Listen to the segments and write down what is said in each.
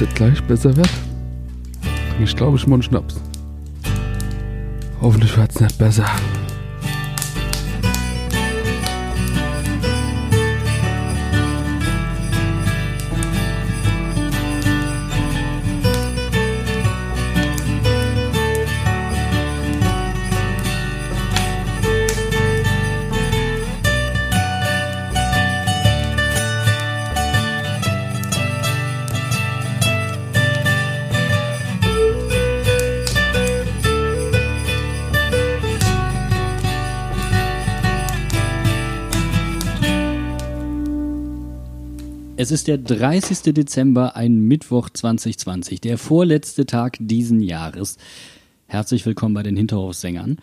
es gleich besser wird, ich glaube ich mal einen Schnaps. Hoffentlich wird es nicht besser. Es ist der 30. Dezember, ein Mittwoch 2020, der vorletzte Tag diesen Jahres. Herzlich willkommen bei den Hinterhofsängern.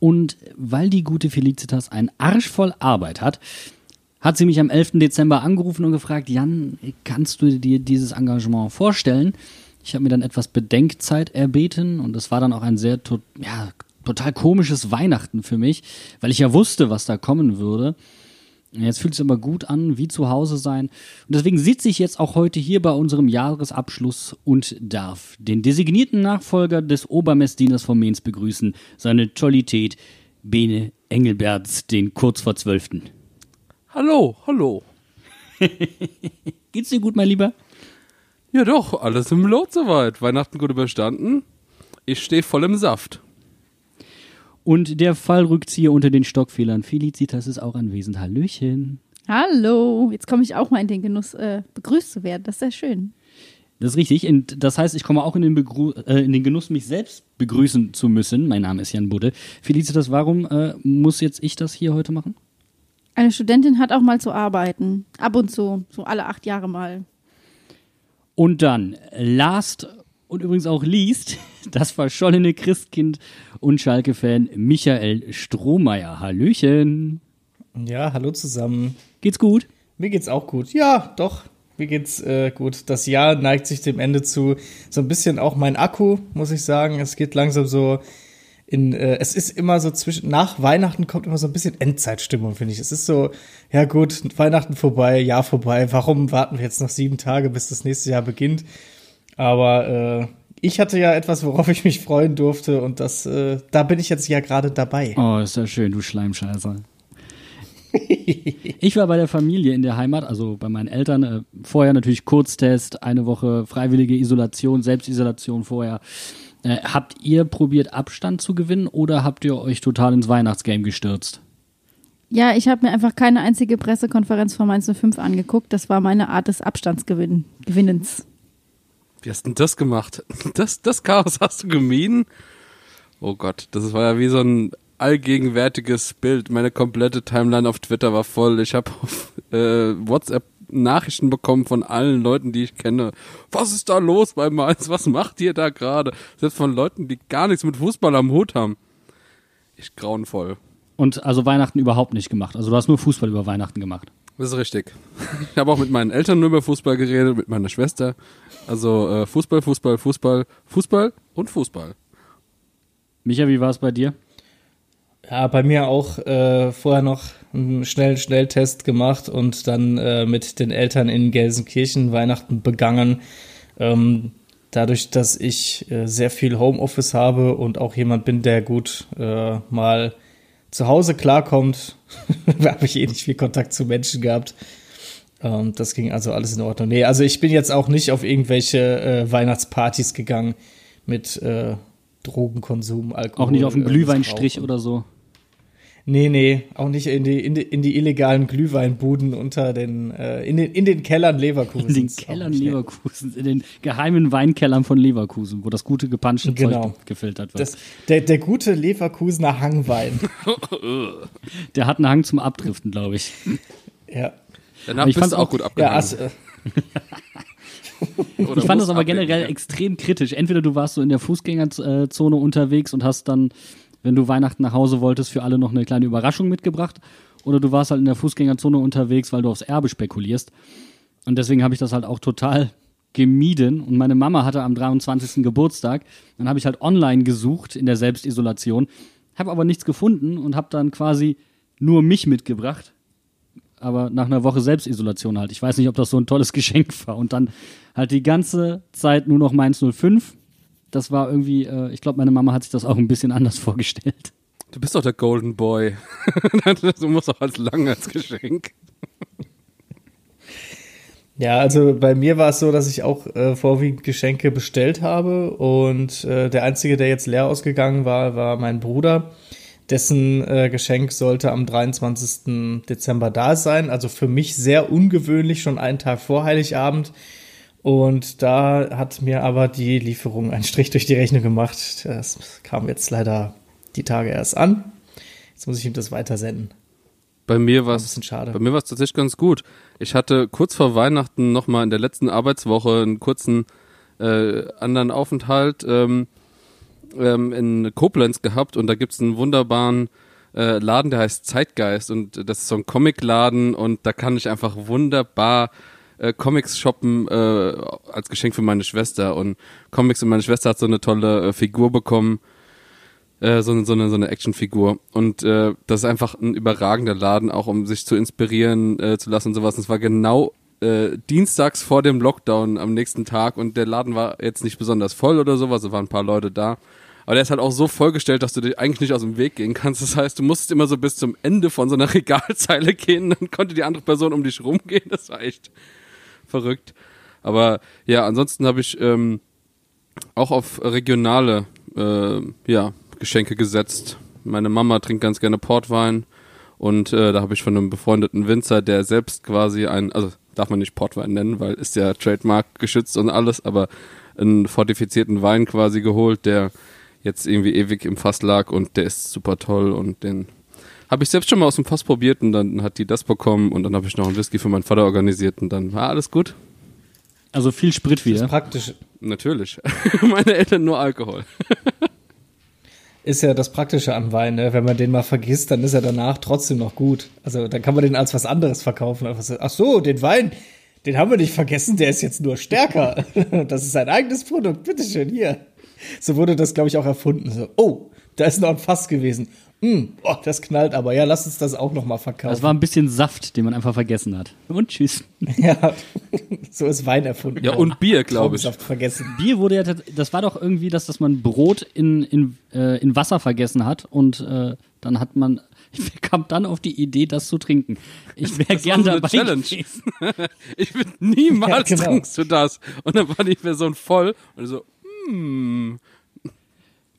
Und weil die gute Felicitas einen Arsch voll Arbeit hat, hat sie mich am 11. Dezember angerufen und gefragt, Jan, kannst du dir dieses Engagement vorstellen? Ich habe mir dann etwas Bedenkzeit erbeten und es war dann auch ein sehr to ja, total komisches Weihnachten für mich, weil ich ja wusste, was da kommen würde. Jetzt fühlt es aber gut an, wie zu Hause sein. Und deswegen sitze ich jetzt auch heute hier bei unserem Jahresabschluss und darf den designierten Nachfolger des Obermessdieners von Mainz begrüßen, seine Tollität, Bene Engelberts, den kurz vor Zwölften. Hallo, hallo. Geht's dir gut, mein Lieber? Ja doch, alles im Lot soweit. Weihnachten gut überstanden. Ich stehe voll im Saft. Und der Fallrückzieher unter den Stockfehlern. Felicitas ist auch anwesend. Hallöchen. Hallo, jetzt komme ich auch mal in den Genuss, äh, begrüßt zu werden. Das ist sehr schön. Das ist richtig. Und das heißt, ich komme auch in den, Begru äh, in den Genuss, mich selbst begrüßen zu müssen. Mein Name ist Jan Budde. Felicitas, warum äh, muss jetzt ich das hier heute machen? Eine Studentin hat auch mal zu arbeiten. Ab und zu, so alle acht Jahre mal. Und dann, last und übrigens auch liest, das verschollene Christkind und Schalke-Fan Michael Strohmeier. Hallöchen. Ja, hallo zusammen. Geht's gut? Mir geht's auch gut. Ja, doch. Mir geht's äh, gut. Das Jahr neigt sich dem Ende zu. So ein bisschen auch mein Akku, muss ich sagen. Es geht langsam so in, äh, es ist immer so zwischen, nach Weihnachten kommt immer so ein bisschen Endzeitstimmung, finde ich. Es ist so, ja gut, Weihnachten vorbei, Jahr vorbei. Warum warten wir jetzt noch sieben Tage, bis das nächste Jahr beginnt? Aber äh, ich hatte ja etwas, worauf ich mich freuen durfte und das, äh, da bin ich jetzt ja gerade dabei. Oh, ist ja schön, du Schleimscheißer. ich war bei der Familie in der Heimat, also bei meinen Eltern. Äh, vorher natürlich Kurztest, eine Woche freiwillige Isolation, Selbstisolation vorher. Äh, habt ihr probiert, Abstand zu gewinnen oder habt ihr euch total ins Weihnachtsgame gestürzt? Ja, ich habe mir einfach keine einzige Pressekonferenz von Mainz 05 angeguckt. Das war meine Art des Abstandsgewinnens. Wie hast denn das gemacht? Das, das Chaos hast du gemieden? Oh Gott, das war ja wie so ein allgegenwärtiges Bild. Meine komplette Timeline auf Twitter war voll. Ich habe auf äh, WhatsApp Nachrichten bekommen von allen Leuten, die ich kenne. Was ist da los bei Mainz? Was macht ihr da gerade? Selbst von Leuten, die gar nichts mit Fußball am Hut haben. Ich grauenvoll. Und also Weihnachten überhaupt nicht gemacht. Also du hast nur Fußball über Weihnachten gemacht. Das ist richtig. Ich habe auch mit meinen Eltern nur über Fußball geredet, mit meiner Schwester. Also äh, Fußball, Fußball, Fußball, Fußball und Fußball. Micha, wie war es bei dir? Ja, bei mir auch äh, vorher noch einen schnellen Schnelltest gemacht und dann äh, mit den Eltern in Gelsenkirchen Weihnachten begangen. Ähm, dadurch, dass ich äh, sehr viel Homeoffice habe und auch jemand bin, der gut äh, mal zu Hause klarkommt, habe ich eh nicht viel Kontakt zu Menschen gehabt. Ähm, das ging also alles in Ordnung. Nee, also ich bin jetzt auch nicht auf irgendwelche äh, Weihnachtspartys gegangen mit äh, Drogenkonsum, Alkohol. Auch nicht auf einen Glühweinstrich oder so. Nee, nee, auch nicht in die, in die, in die illegalen Glühweinbuden unter den, äh, in den, in den Kellern Leverkusen. In den Kellern Leverkusen, in den geheimen Weinkellern von Leverkusen, wo das gute gepanschte genau. Zeug gefiltert wird. Das, der, der gute Leverkusener Hangwein. der hat einen Hang zum Abdriften, glaube ich. Ja. Danach ich fand auch gut abgehangen. Ja, also, ich fand das aber generell extrem kritisch. Entweder du warst so in der Fußgängerzone unterwegs und hast dann wenn du Weihnachten nach Hause wolltest, für alle noch eine kleine Überraschung mitgebracht. Oder du warst halt in der Fußgängerzone unterwegs, weil du aufs Erbe spekulierst. Und deswegen habe ich das halt auch total gemieden. Und meine Mama hatte am 23. Geburtstag. Dann habe ich halt online gesucht in der Selbstisolation, habe aber nichts gefunden und habe dann quasi nur mich mitgebracht. aber nach einer Woche Selbstisolation halt. Ich weiß nicht, ob das so ein tolles Geschenk war. Und dann halt die ganze Zeit nur noch Mainz 05. Das war irgendwie, äh, ich glaube, meine Mama hat sich das auch ein bisschen anders vorgestellt. Du bist doch der Golden Boy. du musst doch als lang als Geschenk. Ja, also bei mir war es so, dass ich auch äh, vorwiegend Geschenke bestellt habe und äh, der einzige, der jetzt leer ausgegangen war, war mein Bruder. Dessen äh, Geschenk sollte am 23. Dezember da sein. Also für mich sehr ungewöhnlich, schon einen Tag vor Heiligabend. Und da hat mir aber die Lieferung einen Strich durch die Rechnung gemacht. Das kam jetzt leider die Tage erst an. Jetzt muss ich ihm das weitersenden. Bei mir war es schade. Bei mir war es tatsächlich ganz gut. Ich hatte kurz vor Weihnachten nochmal in der letzten Arbeitswoche einen kurzen äh, anderen Aufenthalt ähm, ähm, in Koblenz gehabt und da gibt's einen wunderbaren äh, Laden, der heißt Zeitgeist und das ist so ein Comicladen und da kann ich einfach wunderbar äh, Comics shoppen äh, als Geschenk für meine Schwester und Comics und meine Schwester hat so eine tolle äh, Figur bekommen äh, so, eine- so eine, so eine Actionfigur. Und äh, das ist einfach ein überragender Laden, auch um sich zu inspirieren äh, zu lassen und sowas. Und es war genau äh, dienstags vor dem Lockdown am nächsten Tag und der Laden war jetzt nicht besonders voll oder sowas, es waren ein paar Leute da. Aber der ist halt auch so vollgestellt, dass du dir eigentlich nicht aus dem Weg gehen kannst. Das heißt, du musstest immer so bis zum Ende von so einer Regalzeile gehen, dann konnte die andere Person um dich rumgehen. Das war echt verrückt. Aber ja, ansonsten habe ich ähm, auch auf regionale äh, ja, Geschenke gesetzt. Meine Mama trinkt ganz gerne Portwein und äh, da habe ich von einem befreundeten Winzer, der selbst quasi ein, also darf man nicht Portwein nennen, weil ist ja Trademark geschützt und alles, aber einen fortifizierten Wein quasi geholt, der jetzt irgendwie ewig im Fass lag und der ist super toll und den habe ich selbst schon mal aus dem Fass probiert und dann hat die das bekommen und dann habe ich noch einen Whisky für meinen Vater organisiert und dann war alles gut. Also viel Sprit Das wieder. Praktische, Natürlich. Meine Eltern nur Alkohol. ist ja das Praktische an Wein, ne? Wenn man den mal vergisst, dann ist er danach trotzdem noch gut. Also dann kann man den als was anderes verkaufen. Ach so, den Wein, den haben wir nicht vergessen, der ist jetzt nur stärker. Das ist ein eigenes Produkt, bitteschön, hier. So wurde das, glaube ich, auch erfunden. So, oh, da ist noch ein Fass gewesen. Hm, oh, das knallt aber. Ja, lass uns das auch noch mal verkaufen. Das war ein bisschen Saft, den man einfach vergessen hat. Und tschüss. ja, so ist Wein erfunden. Ja, und Bier, glaube ich. Vergessen. Bier wurde ja, das war doch irgendwie, dass, dass man Brot in, in, äh, in Wasser vergessen hat und äh, dann hat man, ich kam dann auf die Idee, das zu trinken. Ich wäre Das war gern so eine dabei Challenge. gewesen. Ich bin niemals Ja, genau. trinkst du das. Und dann war die Person voll und so, hm.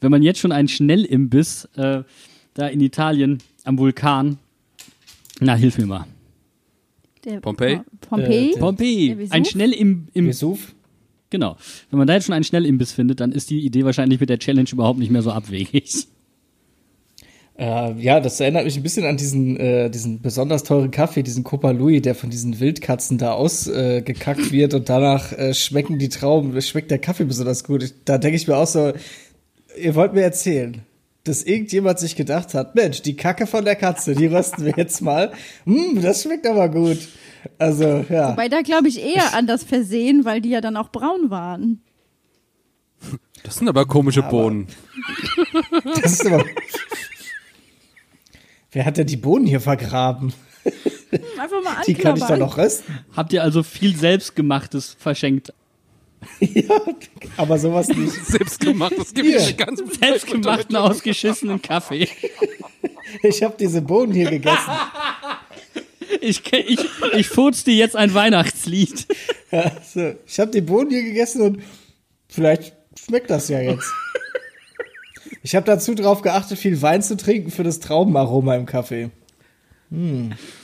Wenn man jetzt schon einen Schnellimbiss äh, da in Italien am Vulkan, na, hilf mir mal. Der Pompeii? Pompeii? Äh, Pompeii, ein Schnellim im, Vesuv? genau. Wenn man da jetzt schon einen Schnellimbiss findet, dann ist die Idee wahrscheinlich mit der Challenge überhaupt nicht mehr so abwegig. Äh, ja, das erinnert mich ein bisschen an diesen, äh, diesen besonders teuren Kaffee, diesen Copa Louis, der von diesen Wildkatzen da ausgekackt äh, wird und danach äh, schmecken die Trauben, schmeckt der Kaffee besonders gut. Ich, da denke ich mir auch so, ihr wollt mir erzählen, dass irgendjemand sich gedacht hat, Mensch, die Kacke von der Katze, die rösten wir jetzt mal. Hm, das schmeckt aber gut. Also, ja. Wobei da glaube ich eher an das Versehen, weil die ja dann auch braun waren. Das sind aber komische Aber- Bohnen. Das ist aber. Wer hat denn die Bohnen hier vergraben? Einfach mal Die kann ich doch anknabbern. noch rösten. Habt ihr also viel Selbstgemachtes verschenkt? Ja, aber sowas nicht. Selbstgemacht, das gibt es ganz Selbstgemachten ausgeschissenen Kaffee. Ich habe diese Bohnen hier gegessen. Ich, ich, ich furz dir jetzt ein Weihnachtslied. Also, ich habe die Bohnen hier gegessen und vielleicht schmeckt das ja jetzt. Ich habe dazu drauf geachtet, viel Wein zu trinken für das Traubenaroma im Kaffee.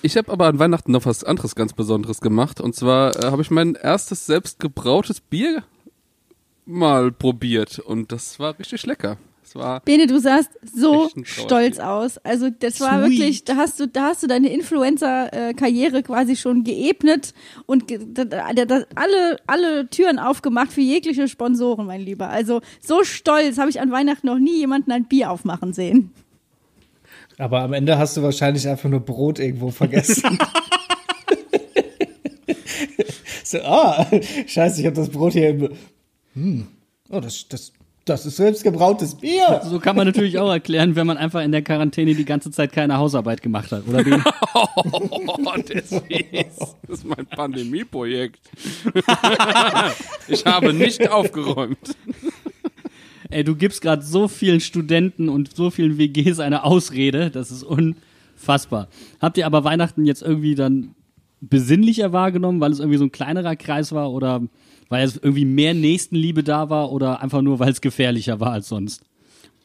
Ich habe aber an Weihnachten noch was anderes ganz Besonderes gemacht. Und zwar äh, habe ich mein erstes selbstgebrautes Bier mal probiert. Und das war richtig lecker. War Bene, du sahst so stolz aus. Also das war Sweet. wirklich, da hast du, da hast du deine Influencer-Karriere quasi schon geebnet und ge da, da, da, alle, alle Türen aufgemacht für jegliche Sponsoren, mein Lieber. Also so stolz habe ich an Weihnachten noch nie jemanden ein Bier aufmachen sehen. Aber am Ende hast du wahrscheinlich einfach nur Brot irgendwo vergessen. so, ah, scheiße, ich habe das Brot hier im. Hm. Oh, das, das, Das ist selbstgebrautes Bier. So kann man natürlich auch erklären, wenn man einfach in der Quarantäne die ganze Zeit keine Hausarbeit gemacht hat, oder wie? Oh, der ist. Das ist mein Pandemieprojekt. ich habe nicht aufgeräumt. Ey, du gibst gerade so vielen Studenten und so vielen WGs eine Ausrede, das ist unfassbar. Habt ihr aber Weihnachten jetzt irgendwie dann besinnlicher wahrgenommen, weil es irgendwie so ein kleinerer Kreis war oder weil es irgendwie mehr Nächstenliebe da war oder einfach nur, weil es gefährlicher war als sonst?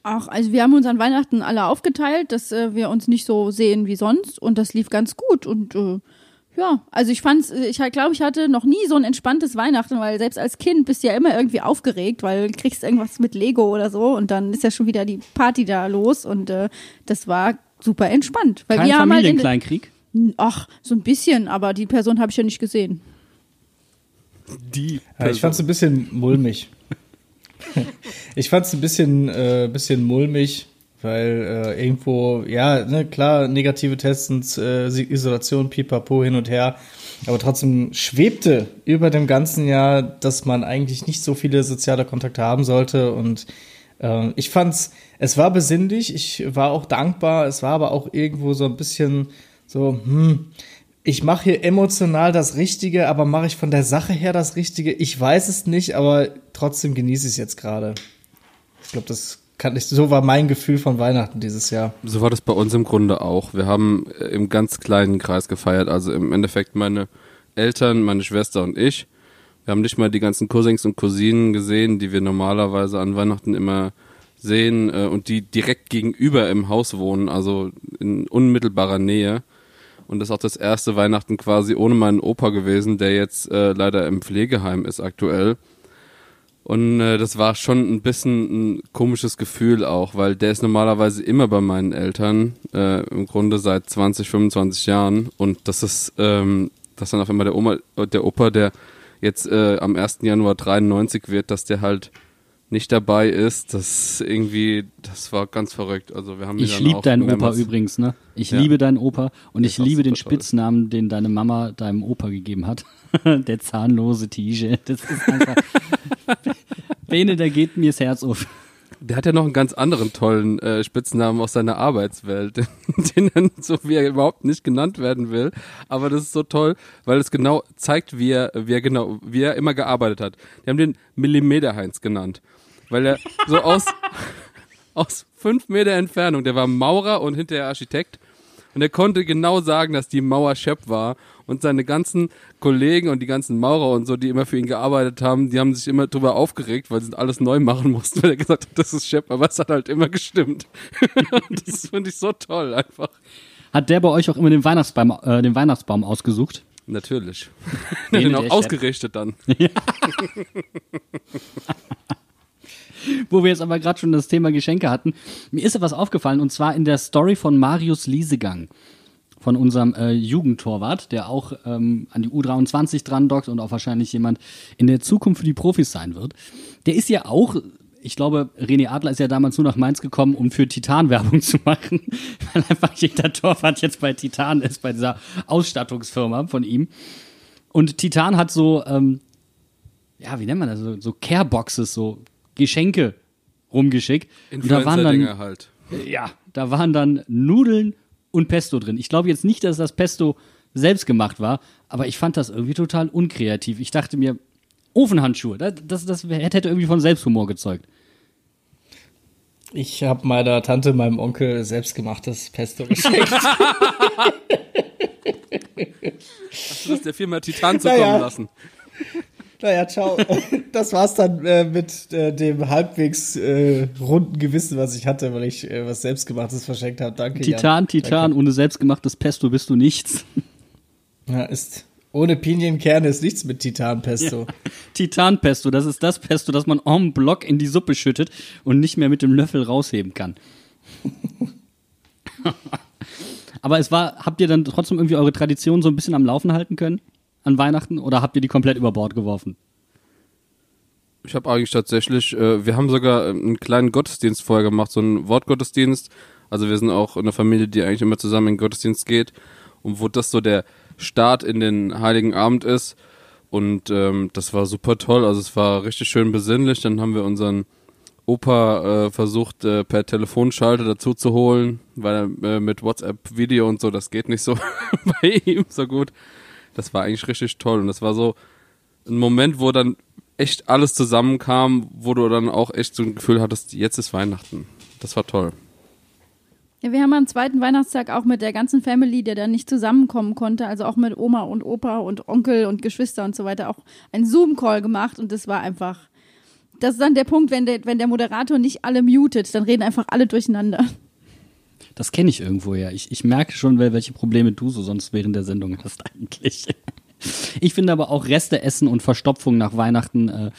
Ach, also wir haben uns an Weihnachten alle aufgeteilt, dass äh, wir uns nicht so sehen wie sonst und das lief ganz gut und äh, ja, also ich fand's, ich glaube, ich hatte noch nie so ein entspanntes Weihnachten, weil selbst als Kind bist du ja immer irgendwie aufgeregt, weil du kriegst irgendwas mit Lego oder so und dann ist ja schon wieder die Party da los und äh, das war super entspannt. Weil Kein wir haben halt Familienkleinkrieg? ach, so ein bisschen, aber die Person habe ich ja nicht gesehen. Die. Ja, ich fand's ein bisschen mulmig. ich fand's ein bisschen, äh, bisschen mulmig, weil äh, irgendwo, ja, ne, klar, negative Tests äh, Isolation, pipapo hin und her, aber trotzdem schwebte über dem ganzen Jahr, dass man eigentlich nicht so viele soziale Kontakte haben sollte und äh, ich fand's, es war besinnlich, ich war auch dankbar, es war aber auch irgendwo so ein bisschen so, hm, ich mache hier emotional das Richtige, aber mache ich von der Sache her das Richtige? Ich weiß es nicht, aber trotzdem genieße ich es jetzt gerade. Ich glaube, das kann ich, so war mein Gefühl von Weihnachten dieses Jahr. So war das bei uns im Grunde auch. Wir haben äh, im ganz kleinen Kreis gefeiert. Also im Endeffekt meine Eltern, meine Schwester und ich. Wir haben nicht mal die ganzen Cousins und Cousinen gesehen, die wir normalerweise an Weihnachten immer sehen äh, und die direkt gegenüber im Haus wohnen, also in unmittelbarer Nähe. Und das ist auch das erste Weihnachten quasi ohne meinen Opa gewesen, der jetzt äh, leider im Pflegeheim ist aktuell. Und äh, das war schon ein bisschen ein komisches Gefühl auch, weil der ist normalerweise immer bei meinen Eltern, äh, im Grunde seit 20, 25 Jahren. Und das ist, ähm, dass dann auf einmal der Oma, der Opa, der jetzt äh, am 1. Januar 93 wird, dass der halt nicht dabei ist, das irgendwie, das war ganz verrückt. Also wir haben Ich liebe deinen Opa übrigens, ne? Ich Ja. liebe deinen Opa und ich liebe den. Spitznamen, den deine Mama deinem Opa gegeben hat. der zahnlose Tige. Das ist einfach. Bene, da geht mir das Herz auf. Der hat ja noch einen ganz anderen tollen äh, Spitznamen aus seiner Arbeitswelt, den er so wie er überhaupt nicht genannt werden will. Aber das ist so toll, weil es genau zeigt, wie er, wie er genau, wie er immer gearbeitet hat. Die haben den Millimeter Heinz genannt, weil er so aus aus fünf Meter Entfernung, der war Maurer und hinterher Architekt. Und er konnte genau sagen, dass die Mauer Shep war. Und seine ganzen Kollegen und die ganzen Maurer und so, die immer für ihn gearbeitet haben, die haben sich immer drüber aufgeregt, weil sie alles neu machen mussten, weil er gesagt hat, das ist Shep. Aber es hat halt immer gestimmt. Das finde ich so toll einfach. Hat der bei euch auch immer den Weihnachtsbaum, äh, den Weihnachtsbaum ausgesucht? Natürlich. Bene, Den auch Shep. ausgerichtet dann. Wo wir jetzt aber gerade schon das Thema Geschenke hatten. Mir ist etwas aufgefallen und zwar in der Story von Marius Liesegang. Von unserem äh, Jugendtorwart, der auch ähm, an die U23 dran dockt und auch wahrscheinlich jemand in der Zukunft für die Profis sein wird. Der ist ja auch, ich glaube, René Adler ist ja damals nur nach Mainz gekommen, um für Titan Werbung zu machen, weil einfach jeder Torwart jetzt bei Titan ist, bei dieser Ausstattungsfirma von ihm. Und Titan hat so, ähm, ja, wie nennt man das, so, so Careboxes, so Geschenke rumgeschickt. Und da waren dann, halt. ja, da waren dann Nudeln und Pesto drin. Ich glaube jetzt nicht, dass das Pesto selbst gemacht war, aber ich fand das irgendwie total unkreativ. Ich dachte mir, Ofenhandschuhe, das, das, das hätte irgendwie von Selbsthumor gezeugt. Ich habe meiner Tante, meinem Onkel selbstgemachtes Pesto geschenkt. Hast du das der Firma Titan zukommen Naja. lassen? Naja, ciao. Das war's dann äh, mit äh, dem halbwegs äh, runden Gewissen, was ich hatte, weil ich äh, was selbstgemachtes verschenkt habe. Danke, Titan, Jan. Titan, ohne selbstgemachtes Pesto bist du nichts. Danke. Ja, ist ohne Pinienkerne ist nichts mit Titanpesto. Titanpesto, das ist das Pesto, das man en bloc in die Suppe schüttet und nicht mehr mit dem Löffel rausheben kann. Aber es war, habt ihr dann trotzdem irgendwie eure Tradition so ein bisschen am Laufen halten können an Weihnachten oder habt ihr die komplett über Bord geworfen? Ich habe eigentlich tatsächlich, äh, wir haben sogar ähm, einen kleinen Gottesdienst vorher gemacht, so einen Wortgottesdienst. Also wir sind auch eine Familie, die eigentlich immer zusammen in den Gottesdienst geht und wo das so der Start in den Heiligen Abend ist. Und ähm, das war super toll. Also es war richtig schön besinnlich. Dann haben wir unseren Opa äh, versucht äh, per Telefonschalter dazu zu holen, weil äh, mit WhatsApp-Video und so, das geht nicht so bei ihm so gut. Das war eigentlich richtig toll und das war so ein Moment, wo dann echt alles zusammenkam, wo du dann auch echt so ein Gefühl hattest, jetzt ist Weihnachten. Das war toll. Ja, wir haben am zweiten Weihnachtstag auch mit der ganzen Family, der dann nicht zusammenkommen konnte, also auch mit Oma und Opa und Onkel und Geschwister und so weiter, auch einen Zoom-Call gemacht und das war einfach. Das ist dann der Punkt, wenn der, wenn der Moderator nicht alle mutet, dann reden einfach alle durcheinander. Das kenne ich irgendwo ja. Ich, ich merke schon, welche Probleme du so sonst während der Sendung hast eigentlich. Ich finde aber auch Reste essen und Verstopfung nach Weihnachten äh,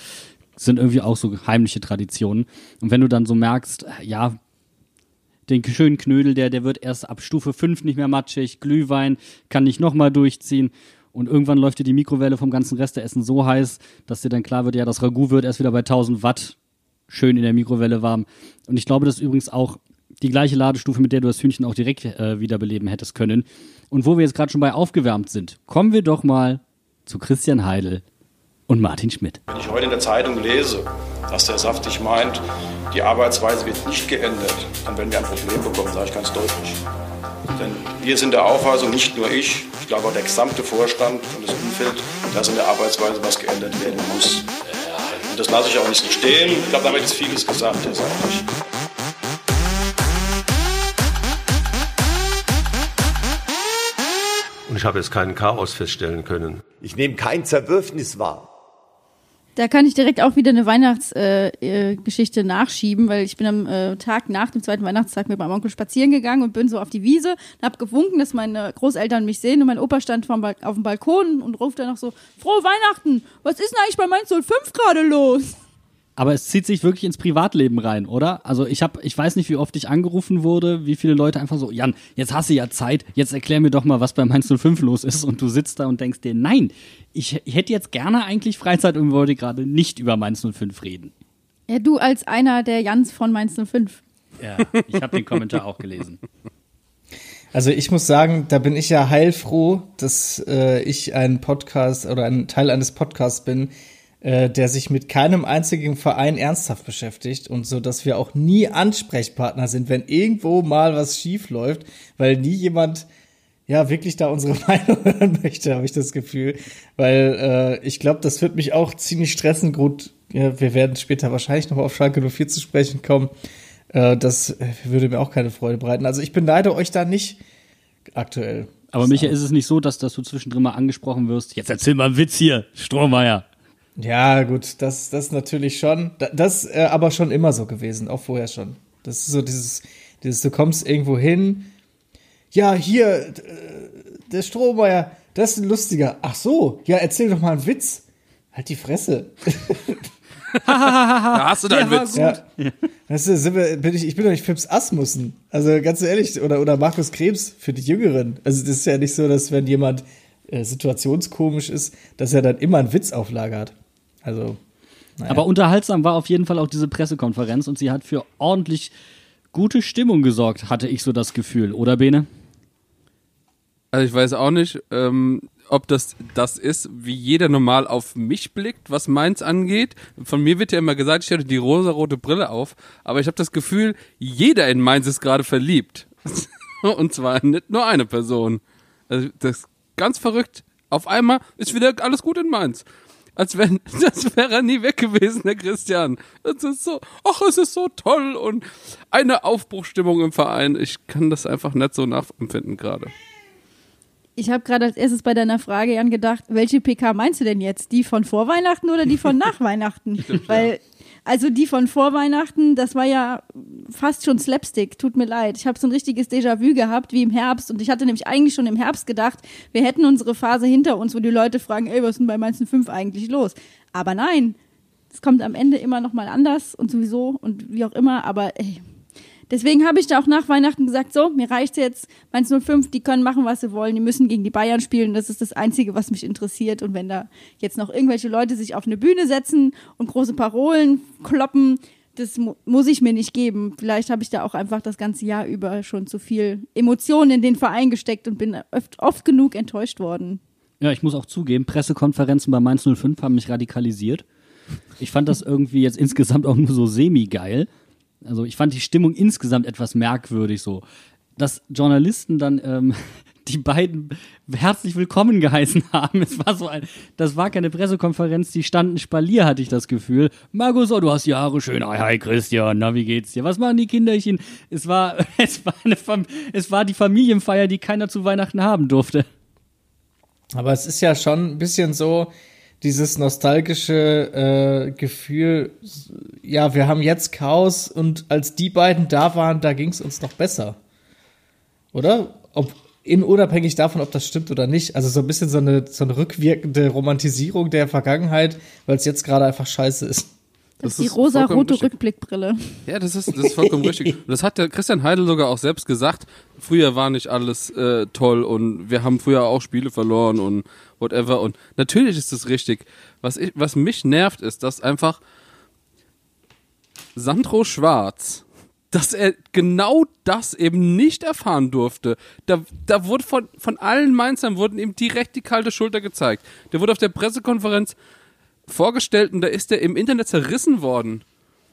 sind irgendwie auch so heimliche Traditionen. Und wenn du dann so merkst, äh, ja, den schönen Knödel, der, der wird erst ab Stufe 5 nicht mehr matschig, Glühwein kann nicht nochmal durchziehen. Und irgendwann läuft dir die Mikrowelle vom ganzen Resteessen so heiß, dass dir dann klar wird, ja, das Ragout wird erst wieder bei 1000 Watt schön in der Mikrowelle warm. Und ich glaube, das ist übrigens auch die gleiche Ladestufe, mit der du das Hühnchen auch direkt äh, wiederbeleben hättest können. Und wo wir jetzt gerade schon bei aufgewärmt sind, kommen wir doch mal zu Christian Heidel und Martin Schmidt. Wenn ich heute in der Zeitung lese, dass der saftig meint, die Arbeitsweise wird nicht geändert, dann werden wir ein Problem bekommen, sage ich ganz deutlich. Denn wir sind der Auffassung, nicht nur ich, ich glaube auch der gesamte Vorstand und das Umfeld, dass in der Arbeitsweise was geändert werden muss. Und das lasse ich auch nicht so stehen. Ich glaube, damit ist vieles gesagt, Und ich habe jetzt keinen Chaos feststellen können. Ich nehme kein Zerwürfnis wahr. Da kann ich direkt auch wieder eine Weihnachtsgeschichte äh, äh, nachschieben, weil ich bin am äh, Tag nach dem zweiten Weihnachtstag mit meinem Onkel spazieren gegangen und bin so auf die Wiese und hab gewunken, dass meine Großeltern mich sehen und mein Opa stand vom auf dem Balkon und ruft dann noch so, frohe Weihnachten, was ist denn eigentlich bei Mainz 05 gerade los? Aber es zieht sich wirklich ins Privatleben rein, oder? Also ich habe, ich weiß nicht, wie oft ich angerufen wurde, wie viele Leute einfach so, Jan, jetzt hast du ja Zeit, jetzt erklär mir doch mal, was beim Mainz 05 los ist. Und du sitzt da und denkst dir, nein, ich, ich hätte jetzt gerne eigentlich Freizeit und wollte gerade nicht über Mainz 05 reden. Ja, du als einer der Jans von Mainz 05. Ja, ich habe den Kommentar auch gelesen. Also ich muss sagen, da bin ich ja heilfroh, dass äh, ich ein Podcast oder ein Teil eines Podcasts bin, äh, der sich mit keinem einzigen Verein ernsthaft beschäftigt und so, dass wir auch nie Ansprechpartner sind, wenn irgendwo mal was schief läuft, weil nie jemand ja wirklich da unsere Meinung hören möchte, habe ich das Gefühl, weil äh, ich glaube, das wird mich auch ziemlich stressen. Gut, ja, wir werden später wahrscheinlich noch auf Schalke 04 zu sprechen kommen. Äh, das äh, würde mir auch keine Freude bereiten. Also ich beneide euch da nicht aktuell. Aber Micha, ist es nicht so, dass, dass du zwischendrin mal angesprochen wirst? Jetzt erzähl mal einen Witz hier, Strohmeier. Ja, gut, das, das natürlich schon. Das äh, aber schon immer so gewesen, auch vorher schon. Das ist so dieses, dieses du kommst irgendwo hin. Ja, hier, äh, der Strohmeier, das ist ein lustiger. Ach so, ja, erzähl doch mal einen Witz. Halt die Fresse. da hast du deinen Witz. Ja. Weißt du, sind wir, bin ich, ich bin doch nicht Fips Asmussen. Also ganz ehrlich, oder, oder Markus Krebs für die Jüngeren. Also das ist ja nicht so, dass wenn jemand äh, situationskomisch ist, dass er dann immer einen Witz auflagert. Also. Naja. Aber unterhaltsam war auf jeden Fall auch diese Pressekonferenz und sie hat für ordentlich gute Stimmung gesorgt, hatte ich so das Gefühl, oder Bene? Also ich weiß auch nicht, ähm, ob das das ist, wie jeder normal auf mich blickt, was meins angeht. Von mir wird ja immer gesagt, ich hätte die rosarote Brille auf, aber ich habe das Gefühl, jeder in Mainz ist gerade verliebt. Und zwar nicht nur eine Person. Also das ist ganz verrückt. Auf einmal ist wieder alles gut in Mainz als wenn, das wäre nie weg gewesen, der Christian. Das ist so, ach, es ist so toll und eine Aufbruchstimmung im Verein. Ich kann das einfach nicht so nachempfinden gerade. Ich habe gerade als erstes bei deiner Frage, Jan, gedacht, welche PK meinst du denn jetzt? Die von vor Weihnachten oder die von nach Weihnachten? Stimmt, Weil ja. Also die von vor Weihnachten, das war ja fast schon Slapstick, tut mir leid. Ich habe so ein richtiges Déjà-vu gehabt, wie im Herbst. Und ich hatte nämlich eigentlich schon im Herbst gedacht, wir hätten unsere Phase hinter uns, wo die Leute fragen, ey, was ist denn bei Mainz 5 eigentlich los? Aber nein, es kommt am Ende immer noch mal anders und sowieso und wie auch immer. Aber ey, Deswegen habe ich da auch nach Weihnachten gesagt, so, mir reicht jetzt Mainz 05, die können machen, was sie wollen, die müssen gegen die Bayern spielen, das ist das Einzige, was mich interessiert. Und wenn da jetzt noch irgendwelche Leute sich auf eine Bühne setzen und große Parolen kloppen, das mu muss ich mir nicht geben. Vielleicht habe ich da auch einfach das ganze Jahr über schon zu viel Emotionen in den Verein gesteckt und bin oft, oft genug enttäuscht worden. Ja, ich muss auch zugeben, Pressekonferenzen bei Mainz 05 haben mich radikalisiert. Ich fand das irgendwie jetzt insgesamt auch nur so semi-geil. Also ich fand die Stimmung insgesamt etwas merkwürdig so. Dass Journalisten dann ähm, die beiden herzlich willkommen geheißen haben. Es war so ein, das war keine Pressekonferenz, die standen Spalier, hatte ich das Gefühl. Markus, oh, du hast die Haare schön. Hi, hi, Christian, na, wie geht's dir? Was machen die Kinderchen? Es war, es war eine, Fam es war die Familienfeier, die keiner zu Weihnachten haben durfte. Aber es ist ja schon ein bisschen so, dieses nostalgische äh, Gefühl, ja, wir haben jetzt Chaos und als die beiden da waren, da ging es uns noch besser. Oder? Ob, in unabhängig davon, ob das stimmt oder nicht. Also so ein bisschen so eine, so eine rückwirkende Romantisierung der Vergangenheit, weil es jetzt gerade einfach scheiße ist. Das, ist die rosa-rote Rückblickbrille. Ja, das ist, das ist vollkommen richtig. Und das hat der Christian Heidel sogar auch selbst gesagt. Früher war nicht alles äh, toll und wir haben früher auch Spiele verloren und whatever. Und natürlich ist das richtig. Was, ich, was mich nervt, ist, dass einfach Sandro Schwarz dass er genau das eben nicht erfahren durfte. Da, da wurde von, von allen Mainzern wurden ihm direkt die kalte Schulter gezeigt. Der wurde auf der Pressekonferenz vorgestellt und da ist er im Internet zerrissen worden.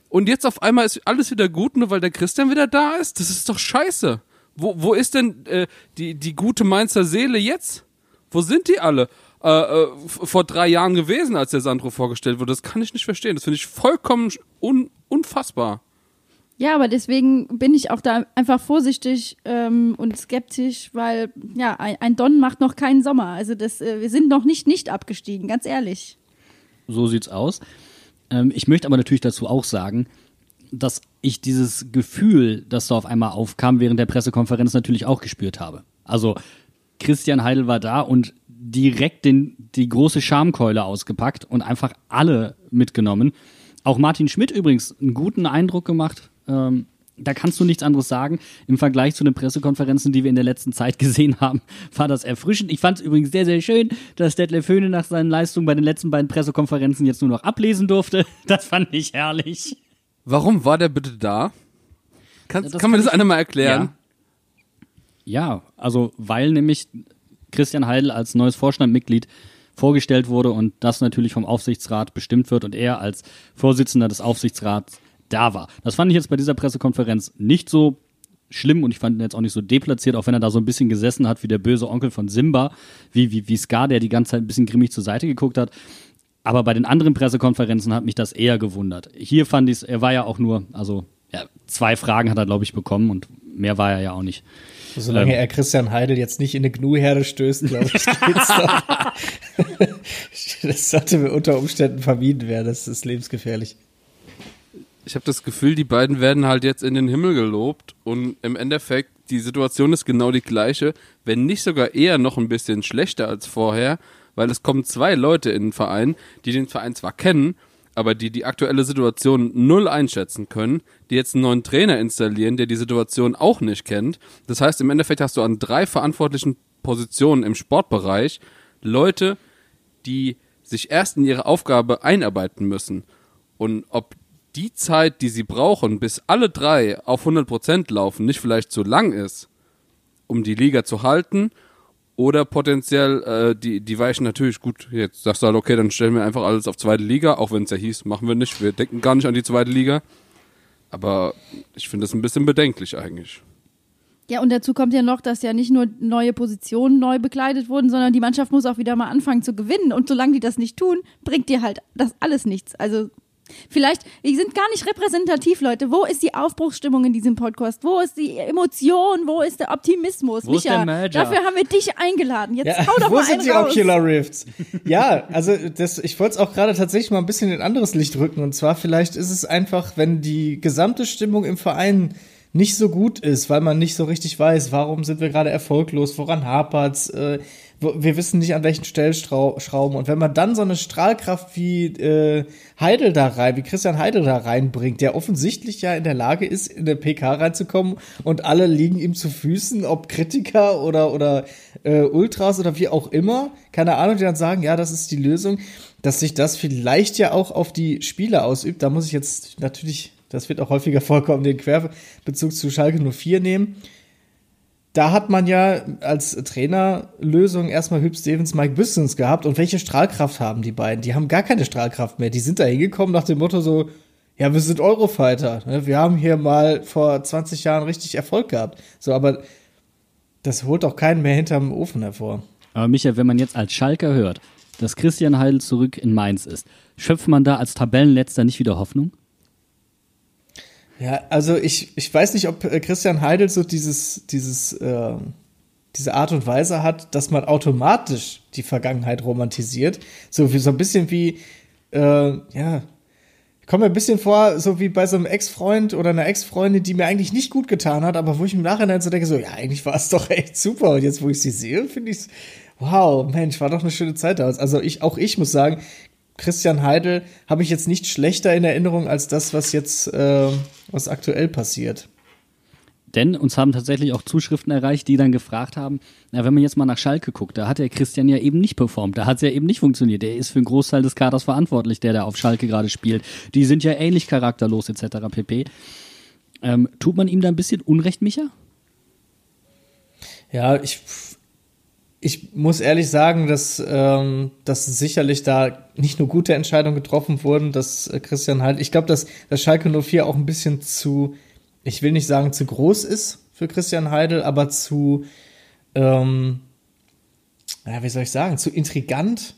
Und jetzt auf einmal ist alles wieder gut, nur weil der Christian wieder da ist? Das ist doch scheiße. Wo, wo ist denn äh, die, die gute Mainzer Seele jetzt? Wo sind die alle? Äh, äh, vor drei Jahren gewesen, als der Sandro vorgestellt wurde. Das kann ich nicht verstehen. Das finde ich vollkommen un unfassbar. Ja, aber deswegen bin ich auch da einfach vorsichtig ähm, und skeptisch, weil ja, ein, ein Don macht noch keinen Sommer. Also das, äh, wir sind noch nicht nicht abgestiegen, ganz ehrlich. So sieht's aus. Ähm, ich möchte aber natürlich dazu auch sagen, dass ich dieses Gefühl, das so auf einmal aufkam während der Pressekonferenz natürlich auch gespürt habe. Also Christian Heidel war da und direkt den, die große Schamkeule ausgepackt und einfach alle mitgenommen. Auch Martin Schmidt übrigens einen guten Eindruck gemacht. Ähm, da kannst du nichts anderes sagen. Im Vergleich zu den Pressekonferenzen, die wir in der letzten Zeit gesehen haben, war das erfrischend. Ich fand es übrigens sehr, sehr schön, dass Detlef Höhne nach seinen Leistungen bei den letzten beiden Pressekonferenzen jetzt nur noch ablesen durfte. Das fand ich herrlich. Warum war der bitte da? Kann, kann man das einer mal erklären? Ja. ja, also weil nämlich Christian Heidel als neues Vorstandmitglied vorgestellt wurde und das natürlich vom Aufsichtsrat bestimmt wird und er als Vorsitzender des Aufsichtsrats da war. Das fand ich jetzt bei dieser Pressekonferenz nicht so schlimm und ich fand ihn jetzt auch nicht so deplatziert, auch wenn er da so ein bisschen gesessen hat wie der böse Onkel von Simba, wie, wie, wie Scar, der die ganze Zeit ein bisschen grimmig zur Seite geguckt hat. Aber bei den anderen Pressekonferenzen hat mich das eher gewundert. Hier fand ich es, er war ja auch nur, also ja, zwei Fragen hat er, glaube ich, bekommen und mehr war er ja auch nicht. Solange ähm, er Christian Heidel jetzt nicht in eine Gnu-Herde stößt, glaube ich, geht's doch. das sollte unter Umständen vermieden werden, das ist lebensgefährlich ich habe das Gefühl, die beiden werden halt jetzt in den Himmel gelobt und im Endeffekt die Situation ist genau die gleiche, wenn nicht sogar eher noch ein bisschen schlechter als vorher, weil es kommen zwei Leute in den Verein, die den Verein zwar kennen, aber die die aktuelle Situation null einschätzen können, die jetzt einen neuen Trainer installieren, der die Situation auch nicht kennt. Das heißt, im Endeffekt hast du an drei verantwortlichen Positionen im Sportbereich Leute, die sich erst in ihre Aufgabe einarbeiten müssen. Und ob die Zeit, die sie brauchen, bis alle drei auf 100% laufen, nicht vielleicht zu lang ist, um die Liga zu halten, oder potenziell, äh, die, die weichen natürlich gut, jetzt sagst du halt, okay, dann stellen wir einfach alles auf zweite Liga, auch wenn es ja hieß, machen wir nicht, wir denken gar nicht an die zweite Liga. Aber ich finde das ein bisschen bedenklich eigentlich. Ja, und dazu kommt ja noch, dass ja nicht nur neue Positionen neu bekleidet wurden, sondern die Mannschaft muss auch wieder mal anfangen zu gewinnen. Und solange die das nicht tun, bringt dir halt das alles nichts. Also Vielleicht, die sind gar nicht repräsentativ, Leute. Wo ist die Aufbruchsstimmung in diesem Podcast? Wo ist die Emotion? Wo ist der Optimismus? Wo Micha, ist der Merger? dafür haben wir dich eingeladen. Jetzt ja, hau doch wo mal sind die raus. Ocular Rifts? ja, also das, ich wollte es auch gerade tatsächlich mal ein bisschen in ein anderes Licht rücken. Und zwar vielleicht ist es einfach, wenn die gesamte Stimmung im Verein nicht so gut ist, weil man nicht so richtig weiß, warum sind wir gerade erfolglos, woran hapert's, äh, wir wissen nicht an welchen Stellschrauben. Und wenn man dann so eine Strahlkraft wie äh, Heidel da rein, wie Christian Heidel da reinbringt, der offensichtlich ja in der Lage ist, in der PK reinzukommen und alle liegen ihm zu Füßen, ob Kritiker oder, oder äh, Ultras oder wie auch immer, keine Ahnung, die dann sagen, ja, das ist die Lösung, dass sich das vielleicht ja auch auf die Spieler ausübt. Da muss ich jetzt natürlich, das wird auch häufiger vorkommen, den Querbezug zu Schalke 04 nehmen da hat man ja als Trainerlösung erstmal Hüb Stevens, Mike Bistons gehabt. Und welche Strahlkraft haben die beiden? Die haben gar keine Strahlkraft mehr. Die sind da hingekommen nach dem Motto so, ja, wir sind Eurofighter. Ne? Wir haben hier mal vor 20 Jahren richtig Erfolg gehabt. So, aber das holt auch keinen mehr hinterm Ofen hervor. Aber Michael, wenn man jetzt als Schalker hört, dass Christian Heidel zurück in Mainz ist, schöpft man da als Tabellenletzter nicht wieder Hoffnung? Ja, also ich, ich weiß nicht, ob äh, Christian Heidel so dieses, dieses, äh, diese Art und Weise hat, dass man automatisch die Vergangenheit romantisiert. So, wie, so ein bisschen wie, äh, ja, ich komme mir ein bisschen vor, so wie bei so einem Ex-Freund oder einer Ex-Freundin, die mir eigentlich nicht gut getan hat, aber wo ich im Nachhinein so denke, so, ja, eigentlich war es doch echt super. Und jetzt, wo ich sie sehe, finde ich es, wow, Mensch, war doch eine schöne Zeit da. Also ich, auch ich muss sagen, Christian Heidel habe ich jetzt nicht schlechter in Erinnerung als das, was jetzt, äh, was aktuell passiert. Denn uns haben tatsächlich auch Zuschriften erreicht, die dann gefragt haben, na, wenn man jetzt mal nach Schalke guckt, da hat der Christian ja eben nicht performt, da hat es ja eben nicht funktioniert. Der ist für einen Großteil des Kaders verantwortlich, der da auf Schalke gerade spielt. Die sind ja ähnlich charakterlos etc. pp. Ähm, tut man ihm da ein bisschen Unrecht, Micha? Ja, ich, ich muss ehrlich sagen, dass, ähm, dass sicherlich da nicht nur gute Entscheidungen getroffen wurden, dass äh, Christian halt, ich glaube, dass, dass Schalke 04 auch ein bisschen zu ich will nicht sagen zu groß ist für Christian Heidel, aber zu, ähm, ja, wie soll ich sagen, zu intrigant.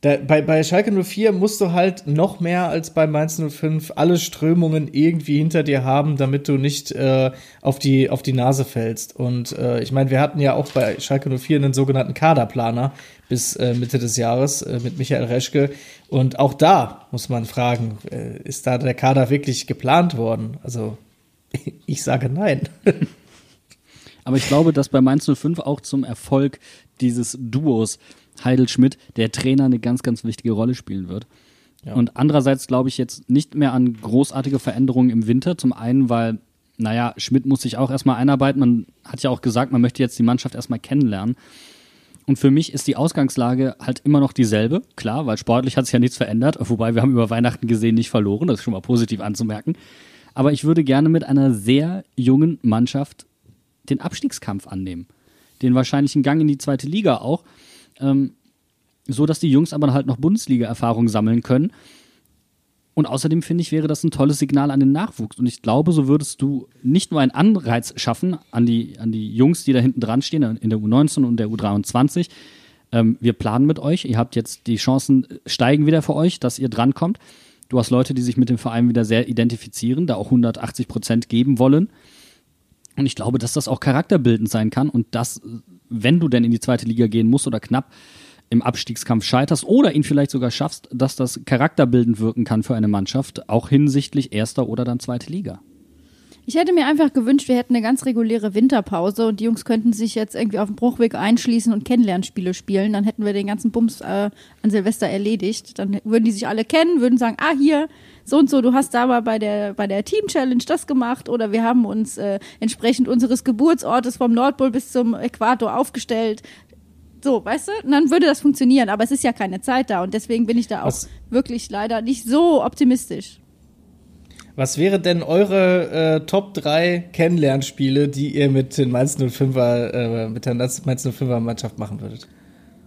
Da, bei, bei Schalke 04 musst du halt noch mehr als bei Mainz 05 alle Strömungen irgendwie hinter dir haben, damit du nicht äh, auf, die, auf die Nase fällst. Und äh, ich meine, wir hatten ja auch bei Schalke 04 einen sogenannten Kaderplaner bis äh, Mitte des Jahres äh, mit Michael Reschke. Und auch da muss man fragen, äh, ist da der Kader wirklich geplant worden? Also ich sage nein. Aber ich glaube, dass bei Mainz 05 auch zum Erfolg dieses Duos Heidel-Schmidt der Trainer eine ganz, ganz wichtige Rolle spielen wird. Ja. Und andererseits glaube ich jetzt nicht mehr an großartige Veränderungen im Winter. Zum einen, weil, naja, Schmidt muss sich auch erstmal einarbeiten. Man hat ja auch gesagt, man möchte jetzt die Mannschaft erstmal kennenlernen. Und für mich ist die Ausgangslage halt immer noch dieselbe. Klar, weil sportlich hat sich ja nichts verändert. Wobei wir haben über Weihnachten gesehen nicht verloren. Das ist schon mal positiv anzumerken. Aber ich würde gerne mit einer sehr jungen Mannschaft den Abstiegskampf annehmen. Den wahrscheinlichen Gang in die zweite Liga auch. Ähm, so dass die Jungs aber halt noch Bundesliga-Erfahrung sammeln können. Und außerdem finde ich, wäre das ein tolles Signal an den Nachwuchs. Und ich glaube, so würdest du nicht nur einen Anreiz schaffen an die, an die Jungs, die da hinten dran stehen, in der U19 und der U23. Ähm, wir planen mit euch. Ihr habt jetzt die Chancen steigen wieder für euch, dass ihr drankommt. Du hast Leute, die sich mit dem Verein wieder sehr identifizieren, da auch 180 Prozent geben wollen. Und ich glaube, dass das auch charakterbildend sein kann und dass, wenn du denn in die zweite Liga gehen musst oder knapp im Abstiegskampf scheiterst oder ihn vielleicht sogar schaffst, dass das charakterbildend wirken kann für eine Mannschaft, auch hinsichtlich erster oder dann zweite Liga. Ich hätte mir einfach gewünscht, wir hätten eine ganz reguläre Winterpause und die Jungs könnten sich jetzt irgendwie auf dem Bruchweg einschließen und Kennenlernspiele spielen. Dann hätten wir den ganzen Bums äh, an Silvester erledigt. Dann würden die sich alle kennen, würden sagen, ah, hier, so und so, du hast da mal bei der, bei der Team Challenge das gemacht oder wir haben uns äh, entsprechend unseres Geburtsortes vom Nordpol bis zum Äquator aufgestellt. So, weißt du? Und dann würde das funktionieren, aber es ist ja keine Zeit da und deswegen bin ich da auch Was? wirklich leider nicht so optimistisch. Was wäre denn eure äh, Top 3 Kennenlernspiele, die ihr mit den Mainz 05er, äh, mit der Mainz 05er Mannschaft machen würdet?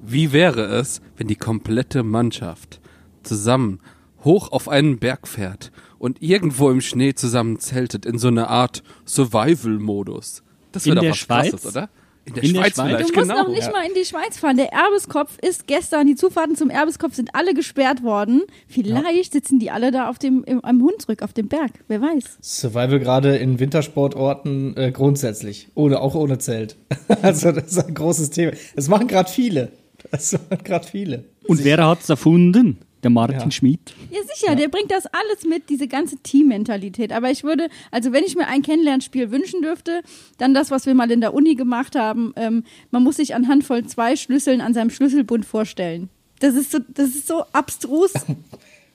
Wie wäre es, wenn die komplette Mannschaft zusammen hoch auf einen Berg fährt und irgendwo im Schnee zusammen zeltet in so einer Art Survival-Modus? Das wäre doch was Schweiz? Krasses, oder? In der, in Schweiz, der Schweiz vielleicht, Du musst genau. noch nicht ja. mal in die Schweiz fahren. Der Erbeskopf ist gestern, die Zufahrten zum Erbeskopf sind alle gesperrt worden. Vielleicht ja. sitzen die alle da auf dem, im, am Hunsrück, auf dem Berg. Wer weiß. Survival gerade in Wintersportorten äh, grundsätzlich. Ohne, auch ohne Zelt. also, das ist ein großes Thema. Das machen gerade viele. Das machen gerade viele. Und wer hat es erfunden? Der Martin ja. Schmid. Ja, sicher, ja. der bringt das alles mit, diese ganze Teammentalität. Aber ich würde, also wenn ich mir ein Kennenlernspiel wünschen dürfte, dann das, was wir mal in der Uni gemacht haben. Ähm, man muss sich anhand von zwei Schlüsseln an seinem Schlüsselbund vorstellen. Das ist so, das ist so abstrus.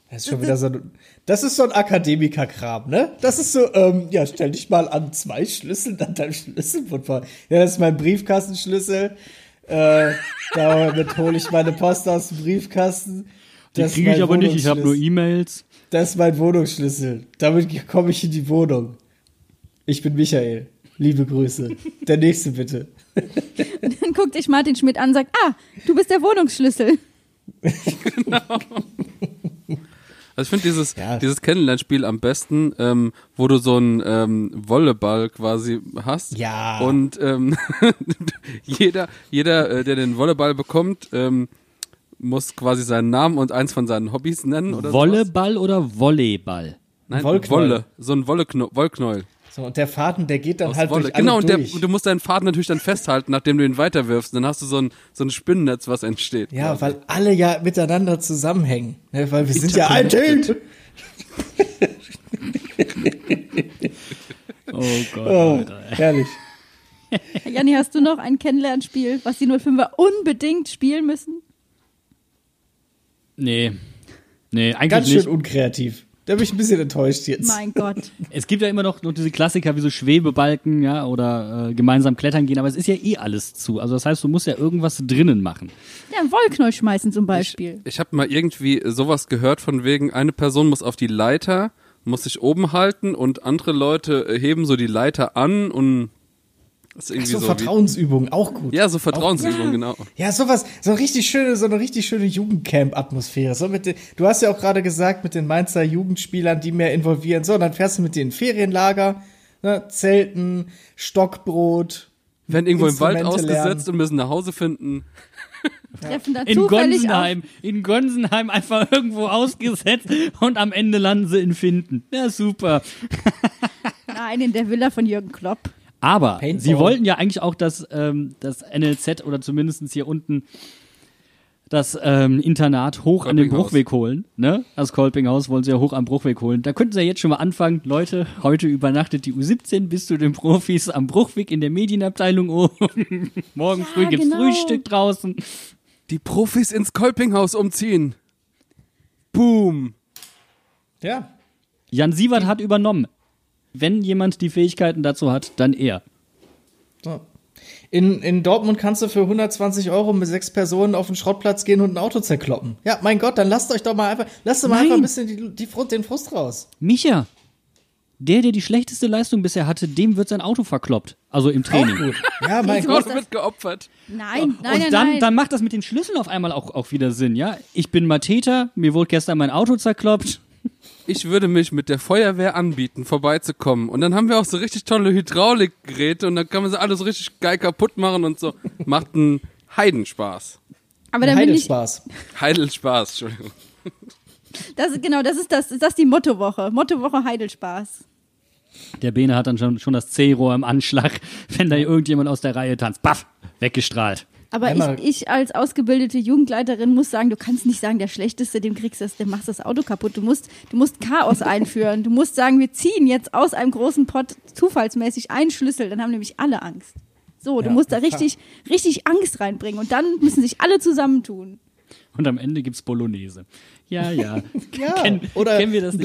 Das ist schon wieder so ein, das ist so ein Akademiker-Kram, ne? Das ist so, ähm, ja, stell dich mal an zwei Schlüsseln an deinem Schlüsselbund vor. Ja, das ist mein Briefkastenschlüssel. Äh, damit hole ich meine Post aus dem Briefkasten. Die kriege ich aber nicht, ich habe nur E-Mails. Das ist mein Wohnungsschlüssel. Damit komme ich in die Wohnung. Ich bin Michael. Liebe Grüße. Der nächste bitte. Dann guckt dich Martin Schmidt an und sagt, ah, du bist der Wohnungsschlüssel. Also ich finde dieses, Ja. dieses Kennenlernspiel am besten, ähm, wo du so einen ähm, Wolleball quasi hast. Ja. Und ähm, jeder, jeder, äh, der den Wolleball bekommt, ähm, muss quasi seinen Namen und eins von seinen Hobbys nennen oder sowas. Wolleball oder Volleyball? Nein, Wollknäuel. Wolle. So ein Wollekno Wollknäuel. So, und der Faden, der geht dann Aus halt Wolle. durch alle Genau, und, der, du musst deinen Faden natürlich dann festhalten, nachdem du ihn weiterwirfst. Dann hast du so ein, so ein Spinnennetz, was entsteht. ja, quasi. weil alle ja miteinander zusammenhängen. Ne, weil wir sind ja ein Team. Oh Gott. Oh, herrlich. Janni, hast du noch ein Kennenlernspiel, was die 05er unbedingt spielen müssen? Nee. Nee, eigentlich Ganz nicht. schön unkreativ. Da bin ich ein bisschen enttäuscht jetzt. Mein Gott. Es gibt ja immer noch, noch diese Klassiker wie so Schwebebalken, ja, oder äh, gemeinsam klettern gehen, aber es ist ja eh alles zu. Also das heißt, du musst ja irgendwas drinnen machen. Ja, einen Wollknäuel schmeißen zum Beispiel. Ich habe mal irgendwie sowas gehört von wegen, eine Person muss auf die Leiter, muss sich oben halten und andere Leute heben so die Leiter an und das ist Ach, irgendwie so, so. wie, Vertrauensübungen, auch gut. ja, so Vertrauensübung, genau. Ja, sowas, so richtig schöne, so eine richtig schöne Jugendcamp-Atmosphäre. So mit den, du hast ja auch gerade gesagt, mit den Mainzer Jugendspielern, die mehr involvieren. So, dann fährst du mit denen Ferienlager, ne, Zelten, Stockbrot. Werden irgendwo im Wald ausgesetzt lernen. und müssen nach Hause finden. Treffen da In Gonsenheim, in Gonsenheim einfach irgendwo ausgesetzt und am Ende landen sie in Finden. Ja, super. auf. Nein, in der Villa von Jürgen Klopp. Aber Paintball. sie wollten ja eigentlich auch das, ähm, das NLZ oder zumindest hier unten das ähm, Internat hoch an den. Bruchweg holen. Ne? Das Kolpinghaus wollen sie ja hoch am Bruchweg holen. Da könnten sie ja jetzt schon mal anfangen. Leute, heute übernachtet die U17 bis zu den Profis am Bruchweg in der Medienabteilung oben. Morgen Ja, früh gibt's genau. Frühstück draußen. Die Profis ins Kolpinghaus umziehen. Boom. Ja. Jan Sievert hat übernommen. Wenn jemand die Fähigkeiten dazu hat, dann er. So. In, in Dortmund kannst du für 120 Euro mit sechs Personen auf den Schrottplatz gehen und ein Auto zerkloppen. Ja, mein Gott, dann lasst euch doch mal einfach, lasst doch mal Nein. einfach ein bisschen die, die Frust, den Frust raus. Micha, der, der die schlechteste Leistung bisher hatte, dem wird sein Auto verkloppt. Also im Training. Gut. Ja, mein Gott. Gott wird geopfert. Nein, nein, und nein, dann, nein. dann macht das mit den Schlüsseln auf einmal auch, auch wieder Sinn, ja? Ich bin Matheter, mir wurde gestern mein Auto zerkloppt. Ich würde mich mit der Feuerwehr anbieten, vorbeizukommen. Und dann haben wir auch so richtig tolle Hydraulikgeräte und dann kann man sie alle so richtig geil kaputt machen und so. Macht einen Heidenspaß. Aber dann bin ich, Heidelspaß. Heidelspaß, Entschuldigung. das ist, genau, das ist das, das ist die Mottowoche. Mottowoche Heidelspaß. Der Bene hat dann schon, schon das C-Rohr im Anschlag, wenn da irgendjemand aus der Reihe tanzt. Baff, weggestrahlt. Aber Einmal- ich, ich als ausgebildete Jugendleiterin muss sagen, du kannst nicht sagen, der Schlechteste, dem kriegst du das, dem machst das Auto kaputt. Du musst, du musst Chaos einführen. Du musst sagen, wir ziehen jetzt aus einem großen Pott zufallsmäßig einen Schlüssel, dann haben nämlich alle Angst. So, du Ja, musst da richtig, richtig Angst reinbringen und dann müssen sich alle zusammentun. Und am Ende gibt's Bolognese. Ja, ja. Ja, Ken- oder kennen wir das ein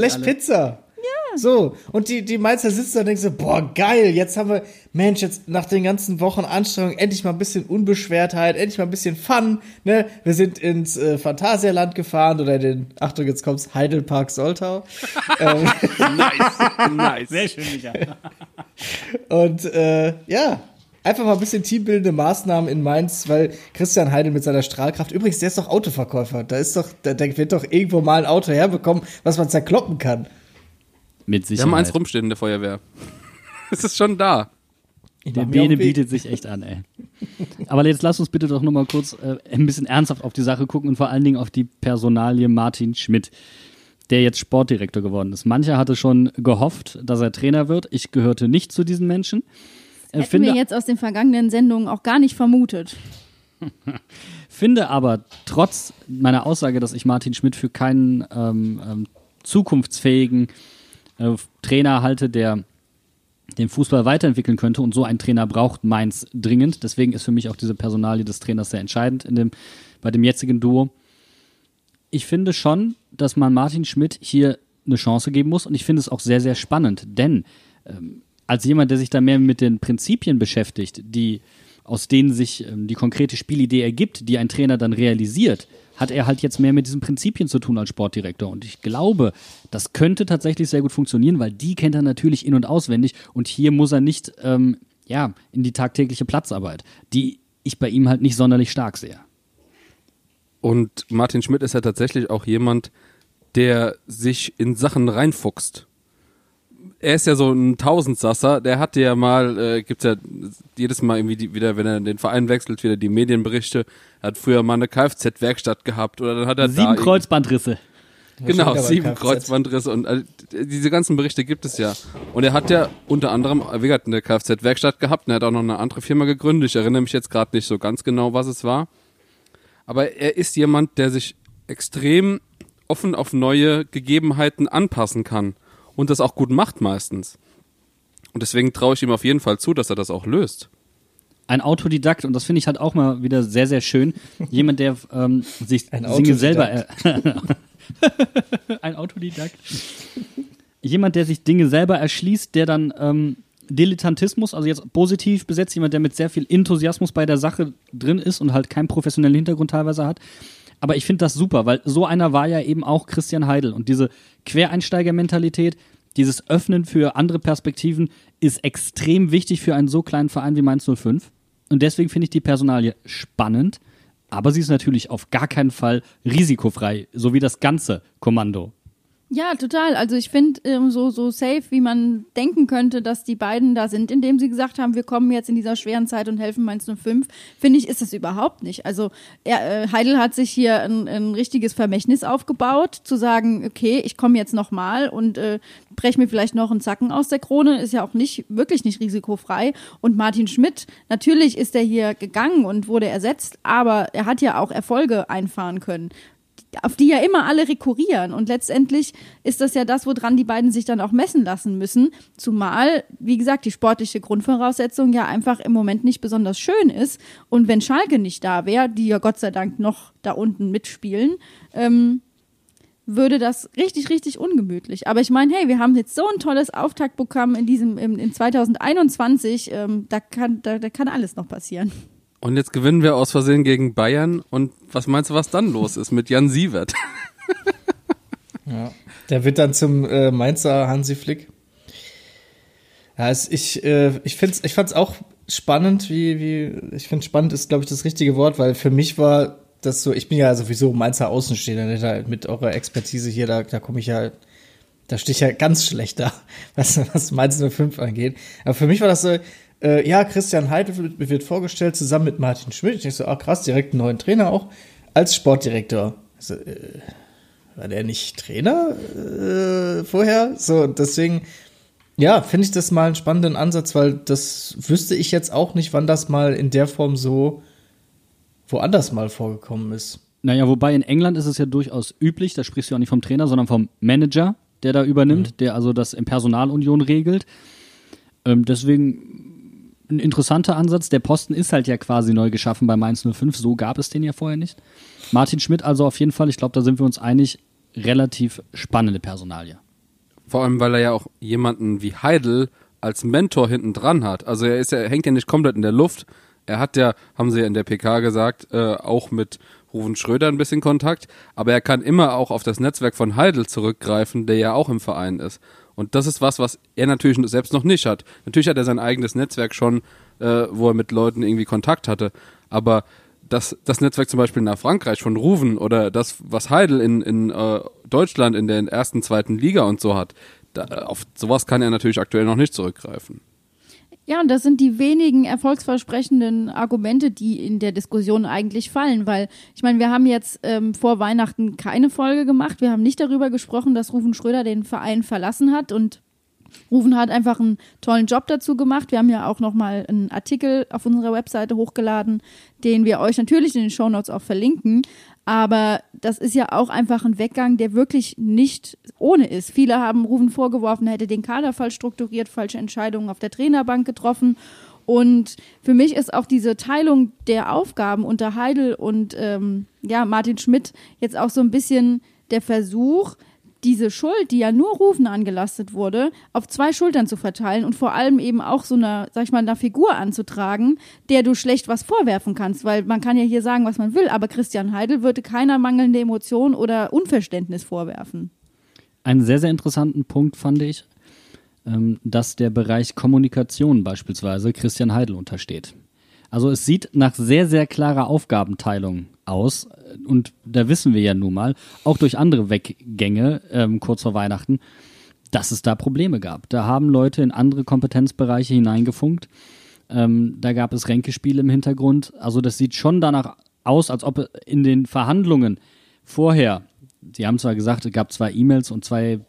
So, und die, die Mainzer sitzen da und denken so, boah, geil, jetzt haben wir, Mensch, jetzt nach den ganzen Wochen Anstrengung endlich mal ein bisschen Unbeschwertheit, endlich mal ein bisschen Fun, ne? Wir sind ins äh, Phantasialand gefahren oder in den, Achtung, jetzt kommt's, Heidelpark Soltau. Nice, nice. Sehr schön, Micha. Und äh, ja, einfach mal ein bisschen teambildende Maßnahmen in Mainz, weil Christian Heidel mit seiner Strahlkraft, übrigens, der ist doch Autoverkäufer. Da ist doch, da, da wird doch irgendwo mal ein Auto herbekommen, was man zerkloppen kann. Mit Wir haben eins Sicherheit. rumstehen in der Feuerwehr. Es ist schon da. Der Bene bietet sich echt an, ey. Aber jetzt lass uns bitte doch nochmal kurz äh, ein bisschen ernsthaft auf die Sache gucken und vor allen Dingen auf die Personalie Martin Schmidt, der jetzt Sportdirektor geworden ist. Mancher hatte schon gehofft, dass er Trainer wird. Ich gehörte nicht zu diesen Menschen. Äh, Hätten wir finde, jetzt aus den vergangenen Sendungen auch gar nicht vermutet. finde aber trotz meiner Aussage, dass ich Martin Schmidt für keinen ähm, ähm, zukunftsfähigen äh, Trainer halte, der den Fußball weiterentwickeln könnte und so ein Trainer braucht Mainz dringend. Deswegen ist für mich auch diese Personalie des Trainers sehr entscheidend in dem, bei dem jetzigen Duo. Ich finde schon, dass man Martin Schmidt hier eine Chance geben muss und ich finde es auch sehr, sehr spannend, denn ähm, als jemand, der sich da mehr mit den Prinzipien beschäftigt, die aus denen sich ähm, die konkrete Spielidee ergibt, die ein Trainer dann realisiert, hat er halt jetzt mehr mit diesen Prinzipien zu tun als Sportdirektor. Und ich glaube, das könnte tatsächlich sehr gut funktionieren, weil die kennt er natürlich in- und auswendig. Und hier muss er nicht ähm, ja, in die tagtägliche Platzarbeit, die ich bei ihm halt nicht sonderlich stark sehe. Und Martin Schmidt ist ja tatsächlich auch jemand, der sich in Sachen reinfuchst. Er ist ja so ein Tausendsasser, der hatte ja mal, äh, gibt's ja jedes Mal irgendwie die, wieder, wenn er den Verein wechselt, wieder die Medienberichte. Er hat früher mal eine Kfz-Werkstatt gehabt oder dann hat er Sieben da Kreuzbandrisse. Genau, sieben. Kreuzbandrisse und äh, diese ganzen Berichte gibt es ja. Und er hat ja unter anderem, wie gesagt, eine Kfz-Werkstatt gehabt und er hat auch noch eine andere Firma gegründet. Ich erinnere mich jetzt gerade nicht so ganz genau, was es war. Aber er ist jemand, der sich extrem offen auf neue Gegebenheiten anpassen kann und das auch gut macht meistens. Und deswegen traue ich ihm auf jeden Fall zu, dass er das auch löst. Ein Autodidakt, und das finde ich halt auch mal wieder sehr, sehr schön. Jemand, der ähm, sich Ein Dinge selber. Autodidakt. ein Autodidakt. Jemand, der sich Dinge selber erschließt, der dann ähm, Dilettantismus, also jetzt positiv besetzt, jemand, der mit sehr viel Enthusiasmus bei der Sache drin ist und halt keinen professionellen Hintergrund teilweise hat. Aber ich finde das super, weil so einer war ja eben auch Christian Heidel. Und diese Quereinsteigermentalität, dieses Öffnen für andere Perspektiven ist extrem wichtig für einen so kleinen Verein wie Mainz 05. Und deswegen finde ich die Personalie spannend. Aber sie ist natürlich auf gar keinen Fall risikofrei, so wie das ganze Kommando. Ja, total. Also ich finde ähm, so so safe, wie man denken könnte, dass die beiden da sind, indem sie gesagt haben, wir kommen jetzt in dieser schweren Zeit und helfen Mainz 05, finde ich, ist das überhaupt nicht. Also er, äh, Heidel hat sich hier ein, ein richtiges Vermächtnis aufgebaut, zu sagen, okay, ich komme jetzt nochmal und äh, breche mir vielleicht noch einen Zacken aus der Krone, ist ja auch nicht wirklich nicht risikofrei. Und Martin Schmidt, natürlich ist er hier gegangen und wurde ersetzt, aber er hat ja auch Erfolge einfahren können auf die ja immer alle rekurrieren. Und letztendlich ist das ja das, woran die beiden sich dann auch messen lassen müssen. Zumal, wie gesagt, die sportliche Grundvoraussetzung ja einfach im Moment nicht besonders schön ist. Und wenn Schalke nicht da wäre, die ja Gott sei Dank noch da unten mitspielen, ähm, würde das richtig, richtig ungemütlich. Aber ich meine, hey, wir haben jetzt so ein tolles Auftaktprogramm in diesem, im, in 2021, ähm, da kann, da, da kann alles noch passieren. Und jetzt gewinnen wir aus Versehen gegen Bayern. Und was meinst du, was dann los ist mit Jan Sievert? Ja. Der wird dann zum äh, Mainzer Hansi Flick. Ja, es, ich, äh, ich, find's, ich fand's auch spannend, wie, wie, ich finde spannend ist, glaube ich, das richtige Wort, weil für mich war das so, ich bin ja sowieso Mainzer Außenstehender, ne, da, mit eurer Expertise hier, da, da komme ich ja, da stehe ich ja ganz schlecht da, was, was Mainz 05 angeht. Aber für mich war das so, äh, ja, Christian Heidel wird, wird vorgestellt, zusammen mit Martin Schmidt. Ich denk so, ah krass, direkt einen neuen Trainer auch, als Sportdirektor. Also, äh, war der nicht Trainer äh, vorher? So, deswegen, ja, finde ich das mal einen spannenden Ansatz, weil das wüsste ich jetzt auch nicht, wann das mal in der Form so woanders mal vorgekommen ist. Naja, wobei in England ist es ja durchaus üblich, da sprichst du auch nicht vom Trainer, sondern vom Manager, der da übernimmt, der also das in Personalunion regelt. Ähm, deswegen ein interessanter Ansatz. Der Posten ist halt ja quasi neu geschaffen bei Mainz 05, so gab es den ja vorher nicht. Martin Schmidt also auf jeden Fall, ich glaube, da sind wir uns einig, relativ spannende Personalie. Vor allem, weil er ja auch jemanden wie Heidel als Mentor hinten dran hat. Also er ist ja, hängt ja nicht komplett in der Luft. Er hat ja, haben sie ja in der PK gesagt, äh, auch mit Ruven Schröder ein bisschen Kontakt, aber er kann immer auch auf das Netzwerk von Heidel zurückgreifen, der ja auch im Verein ist. Und das ist was, was er natürlich selbst noch nicht hat. Natürlich hat er sein eigenes Netzwerk schon, äh, wo er mit Leuten irgendwie Kontakt hatte. Aber das, das Netzwerk zum Beispiel nach Frankreich von Ruven oder das, was Heidel in, in äh, Deutschland in der ersten, zweiten Liga und so hat, da, auf sowas kann er natürlich aktuell noch nicht zurückgreifen. Ja, und das sind die wenigen erfolgsversprechenden Argumente, die in der Diskussion eigentlich fallen, weil ich meine, wir haben jetzt ähm, vor Weihnachten keine Folge gemacht. Wir haben nicht darüber gesprochen, dass Rufen Schröder den Verein verlassen hat und Rufen hat einfach einen tollen Job dazu gemacht. Wir haben ja auch nochmal einen Artikel auf unserer Webseite hochgeladen, den wir euch natürlich in den Shownotes auch verlinken. Aber das ist ja auch einfach ein Weggang, der wirklich nicht ohne ist. Viele haben Rufen vorgeworfen, er hätte den Kader falsch strukturiert, falsche Entscheidungen auf der Trainerbank getroffen. Und für mich ist auch diese Teilung der Aufgaben unter Heidel und ähm, ja, Martin Schmidt jetzt auch so ein bisschen der Versuch, diese Schuld, die ja nur Rufen angelastet wurde, auf zwei Schultern zu verteilen und vor allem eben auch so eine, sag ich mal, einer Figur anzutragen, der du schlecht was vorwerfen kannst, weil man kann ja hier sagen, was man will, aber Christian Heidel würde keiner mangelnde Emotion oder Unverständnis vorwerfen. Einen sehr, sehr interessanten Punkt fand ich, ähm, dass der Bereich Kommunikation beispielsweise Christian Heidel untersteht. Also es sieht nach sehr, sehr klarer Aufgabenteilung aus. Und da wissen wir ja nun mal, auch durch andere Weggänge ähm, kurz vor Weihnachten, dass es da Probleme gab. Da haben Leute in andere Kompetenzbereiche hineingefunkt. Ähm, da gab es Ränkespiele im Hintergrund. Also das sieht schon danach aus, als ob in den Verhandlungen vorher, Sie haben zwar gesagt, es gab zwei E-Mails und zwei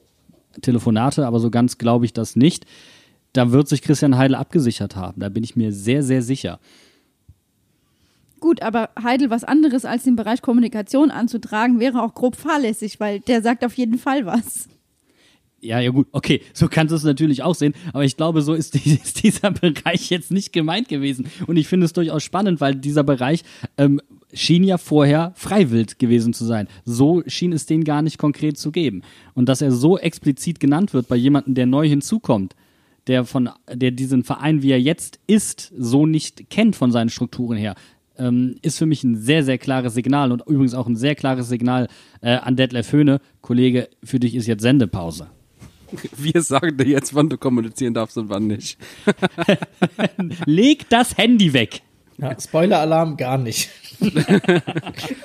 Telefonate, aber so ganz glaube ich das nicht. Da wird sich Christian Heidel abgesichert haben. Da bin ich mir sehr, sehr sicher. Gut, aber Heidel was anderes als den Bereich Kommunikation anzutragen, wäre auch grob fahrlässig, weil der sagt auf jeden Fall was. Ja, ja gut, okay, so kannst du es natürlich auch sehen, aber ich glaube, so ist, die, ist dieser Bereich jetzt nicht gemeint gewesen. Und ich finde es durchaus spannend, weil dieser Bereich ähm, schien ja vorher freiwillig gewesen zu sein. So schien es den gar nicht konkret zu geben. Und dass er so explizit genannt wird bei jemandem, der neu hinzukommt, der von, der diesen Verein, wie er jetzt ist, so nicht kennt von seinen Strukturen her, ähm, ist für mich ein sehr, sehr klares Signal und übrigens auch ein sehr klares Signal äh, an Detlef Höhne. Kollege, für dich ist jetzt Sendepause. Wir sagen dir jetzt, wann du kommunizieren darfst und wann nicht. Leg das Handy weg. Ja, Spoiler-Alarm gar nicht.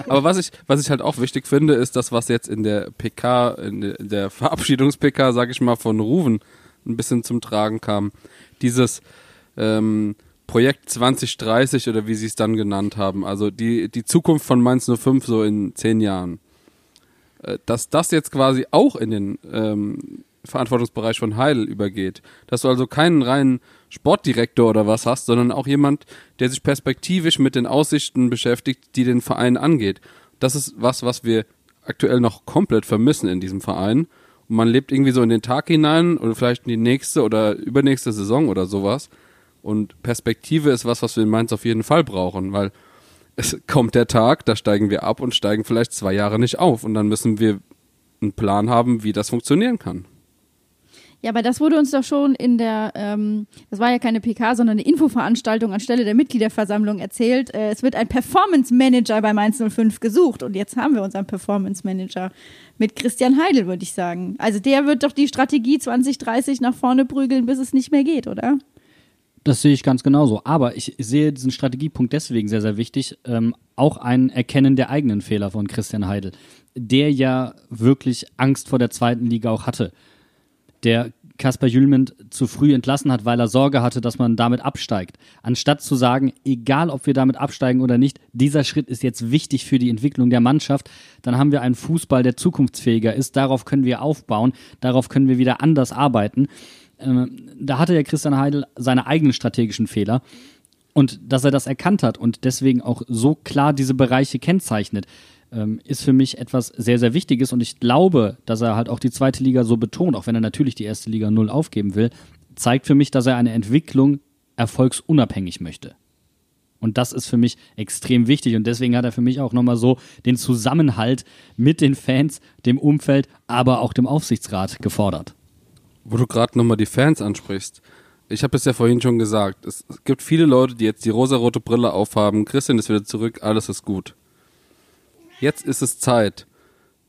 Aber was ich, was ich halt auch wichtig finde, ist das, was jetzt in der PK, in der Verabschiedungs-PK, sag ich mal, von Ruven ein bisschen zum Tragen kam. Dieses, ähm, Projekt 2030 oder wie sie es dann genannt haben. Also die, die Zukunft von Mainz 05 so in zehn Jahren. Äh, dass das jetzt quasi auch in den ähm, Verantwortungsbereich von Heidel übergeht. Dass du also keinen reinen Sportdirektor oder was hast, sondern auch jemand, der sich perspektivisch mit den Aussichten beschäftigt, die den Verein angeht. Das ist was, was wir aktuell noch komplett vermissen in diesem Verein. Und man lebt irgendwie so in den Tag hinein oder vielleicht in die nächste oder übernächste Saison oder sowas. Und Perspektive ist was, was wir in Mainz auf jeden Fall brauchen, weil es kommt der Tag, da steigen wir ab und steigen vielleicht zwei Jahre nicht auf. Und dann müssen wir einen Plan haben, wie das funktionieren kann. Ja, aber das wurde uns doch schon in der, ähm, das war ja keine PK, sondern eine Infoveranstaltung anstelle der Mitgliederversammlung erzählt. Äh, es wird ein Performance Manager bei Mainz 05 gesucht und jetzt haben wir unseren Performance Manager mit Christian Heidel, würde ich sagen. Also der wird doch die Strategie 2030 nach vorne prügeln, bis es nicht mehr geht, oder? Das sehe ich ganz genauso. Aber ich sehe diesen Strategiepunkt deswegen sehr, sehr wichtig. Ähm, auch ein Erkennen der eigenen Fehler von Christian Heidel, der ja wirklich Angst vor der zweiten Liga auch hatte der Kaspar Jülmend zu früh entlassen hat, weil er Sorge hatte, dass man damit absteigt. Anstatt zu sagen, egal ob wir damit absteigen oder nicht, dieser Schritt ist jetzt wichtig für die Entwicklung der Mannschaft, dann haben wir einen Fußball, der zukunftsfähiger ist. Darauf können wir aufbauen, darauf können wir wieder anders arbeiten. Ähm, da hatte ja Christian Heidel seine eigenen strategischen Fehler. Und dass er das erkannt hat und deswegen auch so klar diese Bereiche kennzeichnet, ähm, ist für mich etwas sehr, sehr Wichtiges und ich glaube, dass er halt auch die zweite Liga so betont, auch wenn er natürlich die erste Liga null aufgeben will, zeigt für mich, dass er eine Entwicklung erfolgsunabhängig möchte. Und das ist für mich extrem wichtig. Und deswegen hat er für mich auch nochmal so den Zusammenhalt mit den Fans, dem Umfeld, aber auch dem Aufsichtsrat gefordert. Wo du gerade nochmal die Fans ansprichst. Ich habe es ja vorhin schon gesagt. Es gibt viele Leute, die jetzt die rosarote Brille aufhaben. Christian ist wieder zurück, alles ist gut jetzt ist es Zeit,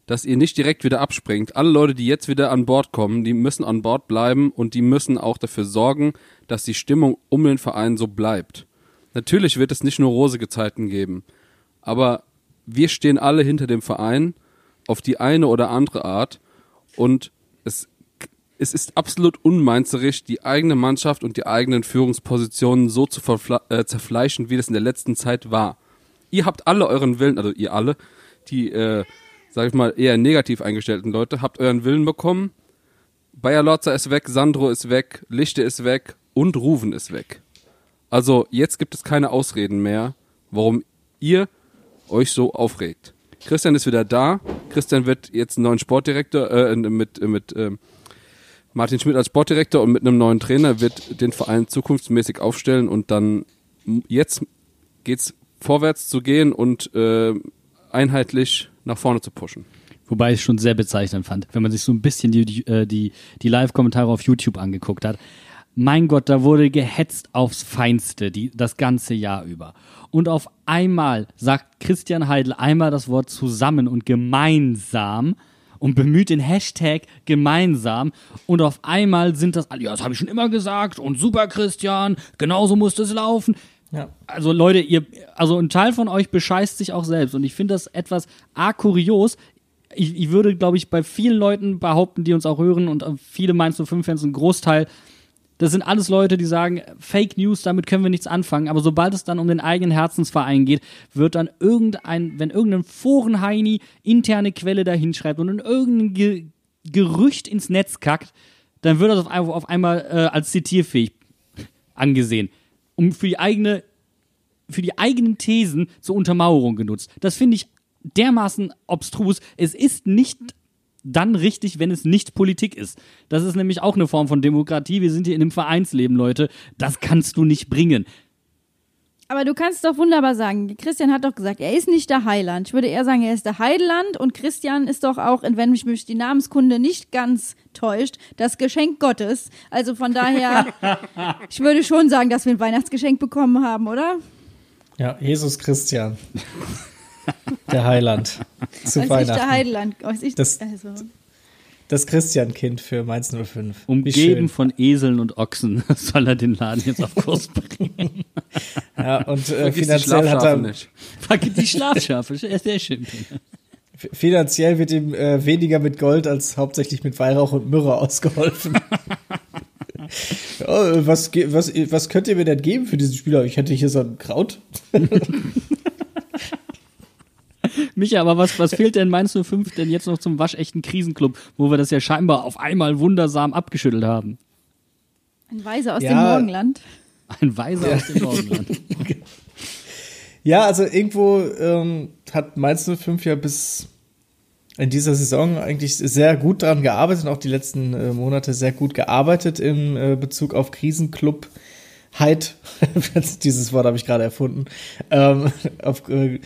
dass ihr nicht direkt wieder abspringt. Alle Leute, die jetzt wieder an Bord kommen, die müssen an Bord bleiben und die müssen auch dafür sorgen, dass die Stimmung um den Verein so bleibt. Natürlich wird es nicht nur rosige Zeiten geben, aber wir stehen alle hinter dem Verein auf die eine oder andere Art und es ist absolut unmeinzerig, die eigene Mannschaft und die eigenen Führungspositionen so zu äh, zerfleischen, wie das in der letzten Zeit war. Ihr habt alle euren Willen, also ihr alle, die, äh, sag ich mal, eher negativ eingestellten Leute, habt euren Willen bekommen. Bayer Lotzer ist weg, Sandro ist weg, Lichte ist weg und Ruven ist weg. Also jetzt gibt es keine Ausreden mehr, warum ihr euch so aufregt. Christian ist wieder da. Christian wird jetzt einen neuen Sportdirektor äh, mit mit äh, Martin Schmidt als Sportdirektor und mit einem neuen Trainer wird den Verein zukunftsmäßig aufstellen und dann jetzt geht's vorwärts zu gehen und äh, einheitlich nach vorne zu pushen. Wobei ich es schon sehr bezeichnend fand, wenn man sich so ein bisschen die, die, äh, die, die Live-Kommentare auf YouTube angeguckt hat. Mein Gott, da wurde gehetzt aufs Feinste, die, das ganze Jahr über. Und auf einmal sagt Christian Heidel einmal das Wort zusammen und gemeinsam und bemüht den Hashtag gemeinsam und auf einmal sind das, ja, das habe ich schon immer gesagt und super Christian, genauso muss das laufen. Ja. Also Leute, ihr, also ein Teil von euch bescheißt sich auch selbst und ich finde das etwas a kurios. Ich, ich würde, glaube ich, bei vielen Leuten behaupten, die uns auch hören und viele Mainz 05 Fans, ein Großteil das sind alles Leute, die sagen, Fake News, damit können wir nichts anfangen. Aber sobald es dann um den eigenen Herzensverein geht, wird dann irgendein, wenn irgendein Forenheini interne Quelle da hinschreibt und in irgendein Ge Gerücht ins Netz kackt, dann wird das auf, auf einmal äh, als zitierfähig angesehen. Um für die eigene, für die eigenen Thesen zur Untermauerung genutzt. Das finde ich dermaßen obstrus. Es ist nicht dann richtig, wenn es nicht Politik ist. Das ist nämlich auch eine Form von Demokratie. Wir sind hier in einem Vereinsleben, Leute. Das kannst du nicht bringen. Aber du kannst doch wunderbar sagen, Christian hat doch gesagt, er ist nicht der Heiland. Ich würde eher sagen, er ist der Heiland und Christian ist doch auch, wenn mich die Namenskunde nicht ganz täuscht, das Geschenk Gottes. Also von daher, ich würde schon sagen, dass wir ein Weihnachtsgeschenk bekommen haben, oder? Ja, Jesus Christian. Der Heiland. Zu Weiß Weihnachten. ich, der Heiland. Weiß ich, Das- also. Das Christian-Kind für Mainz 05. Wie Umgeben von Eseln und Ochsen soll er den Laden jetzt auf Kurs bringen. Ja, und äh, finanziell hat er, nicht. Die Schlafschafe, sehr sehr schön. finanziell wird ihm äh, weniger mit Gold als hauptsächlich mit Weihrauch und Myrrhe ausgeholfen. äh, was, was, was könnt ihr mir denn geben für diesen Spieler? Ich hätte hier so ein Kraut. Micha, aber was, was fehlt denn Mainz 05 denn jetzt noch zum waschechten Krisenclub, wo wir das ja scheinbar auf einmal wundersam abgeschüttelt haben? Ein Weiser aus Ja. dem Morgenland. Ein Weiser aus dem Morgenland. Ja, also irgendwo ähm, hat Mainz 05 ja bis in dieser Saison eigentlich sehr gut daran gearbeitet und auch die letzten äh, Monate sehr gut gearbeitet im äh, Bezug auf Krisenclub. Heid, dieses Wort habe ich gerade erfunden. Ähm, auf, äh,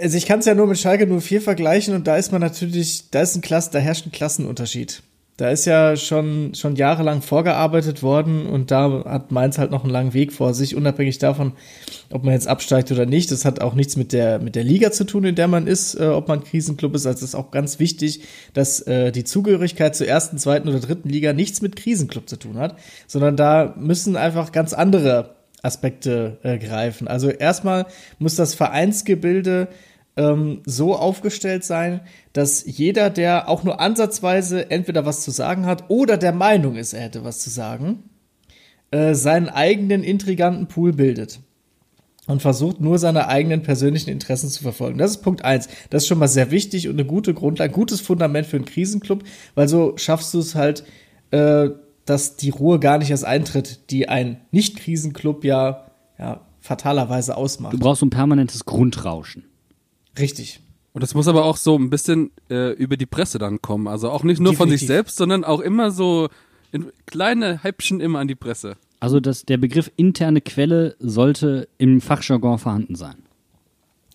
also ich kann es ja nur mit Schalke 04 vergleichen und da ist man natürlich, da ist ein Klass, da herrscht ein Klassenunterschied. Da ist ja schon, schon jahrelang vorgearbeitet worden und da hat Mainz halt noch einen langen Weg vor sich, unabhängig davon, ob man jetzt absteigt oder nicht. Das hat auch nichts mit der, mit der Liga zu tun, in der man ist, äh, ob man Krisenclub ist. Also es ist auch ganz wichtig, dass äh, die Zugehörigkeit zur ersten, zweiten oder dritten Liga nichts mit Krisenclub zu tun hat, sondern da müssen einfach ganz andere Aspekte äh, greifen. Also erstmal muss das Vereinsgebilde ähm, so aufgestellt sein, dass jeder, der auch nur ansatzweise entweder was zu sagen hat oder der Meinung ist, er hätte was zu sagen, äh, seinen eigenen intriganten Pool bildet und versucht nur seine eigenen persönlichen Interessen zu verfolgen. Das ist Punkt eins. Das ist schon mal sehr wichtig und eine gute Grundlage, gutes Fundament für einen Krisenclub, weil so schaffst du es halt, äh, dass die Ruhe gar nicht erst eintritt, die ein Nicht-Krisenclub ja, ja fatalerweise ausmacht. Du brauchst so ein permanentes Grundrauschen. Richtig. Und das muss aber auch so ein bisschen äh, über die Presse dann kommen. Also auch nicht nur von sich Definitiv. selbst, sondern auch immer so in kleine Häppchen immer an die Presse. Also das, der Begriff interne Quelle sollte im Fachjargon vorhanden sein.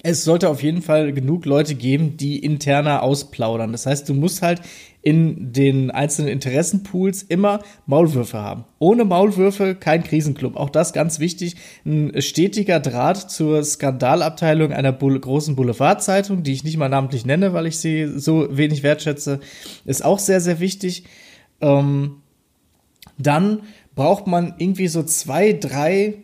Es sollte auf jeden Fall genug Leute geben, die interner ausplaudern. Das heißt, du musst halt in den einzelnen Interessenpools immer Maulwürfe haben. Ohne Maulwürfe kein Krisenclub. Auch das ganz wichtig. Ein stetiger Draht zur Skandalabteilung einer Bull großen Boulevardzeitung, die ich nicht mal namentlich nenne, weil ich sie so wenig wertschätze, ist auch sehr, sehr wichtig. Ähm, dann braucht man irgendwie so zwei, drei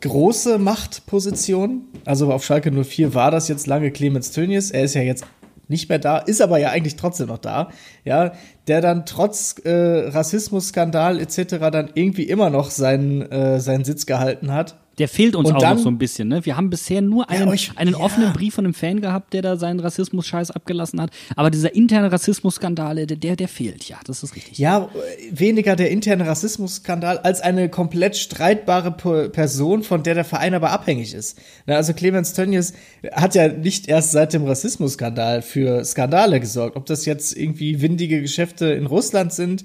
große Machtpositionen. Also auf Schalke 04 war das jetzt lange Clemens Tönnies. Er ist ja jetzt nicht mehr da, ist aber ja eigentlich trotzdem noch da. Ja, der dann trotz äh, Rassismusskandal etc. dann irgendwie immer noch seinen, äh, seinen Sitz gehalten hat. Der fehlt uns Und auch dann- noch so ein bisschen. Ne? Wir haben bisher nur einen, euch- einen ja. offenen Brief von einem Fan gehabt, der da seinen Rassismus-Scheiß abgelassen hat. Aber dieser interne Rassismusskandal, der, der, fehlt. Ja, das ist richtig. Ja, weniger der interne Rassismusskandal als eine komplett streitbare Person, von der der Verein aber abhängig ist. Also Clemens Tönnies hat ja nicht erst seit dem Rassismusskandal für Skandale gesorgt. Ob das jetzt irgendwie windige Geschäfte in Russland sind,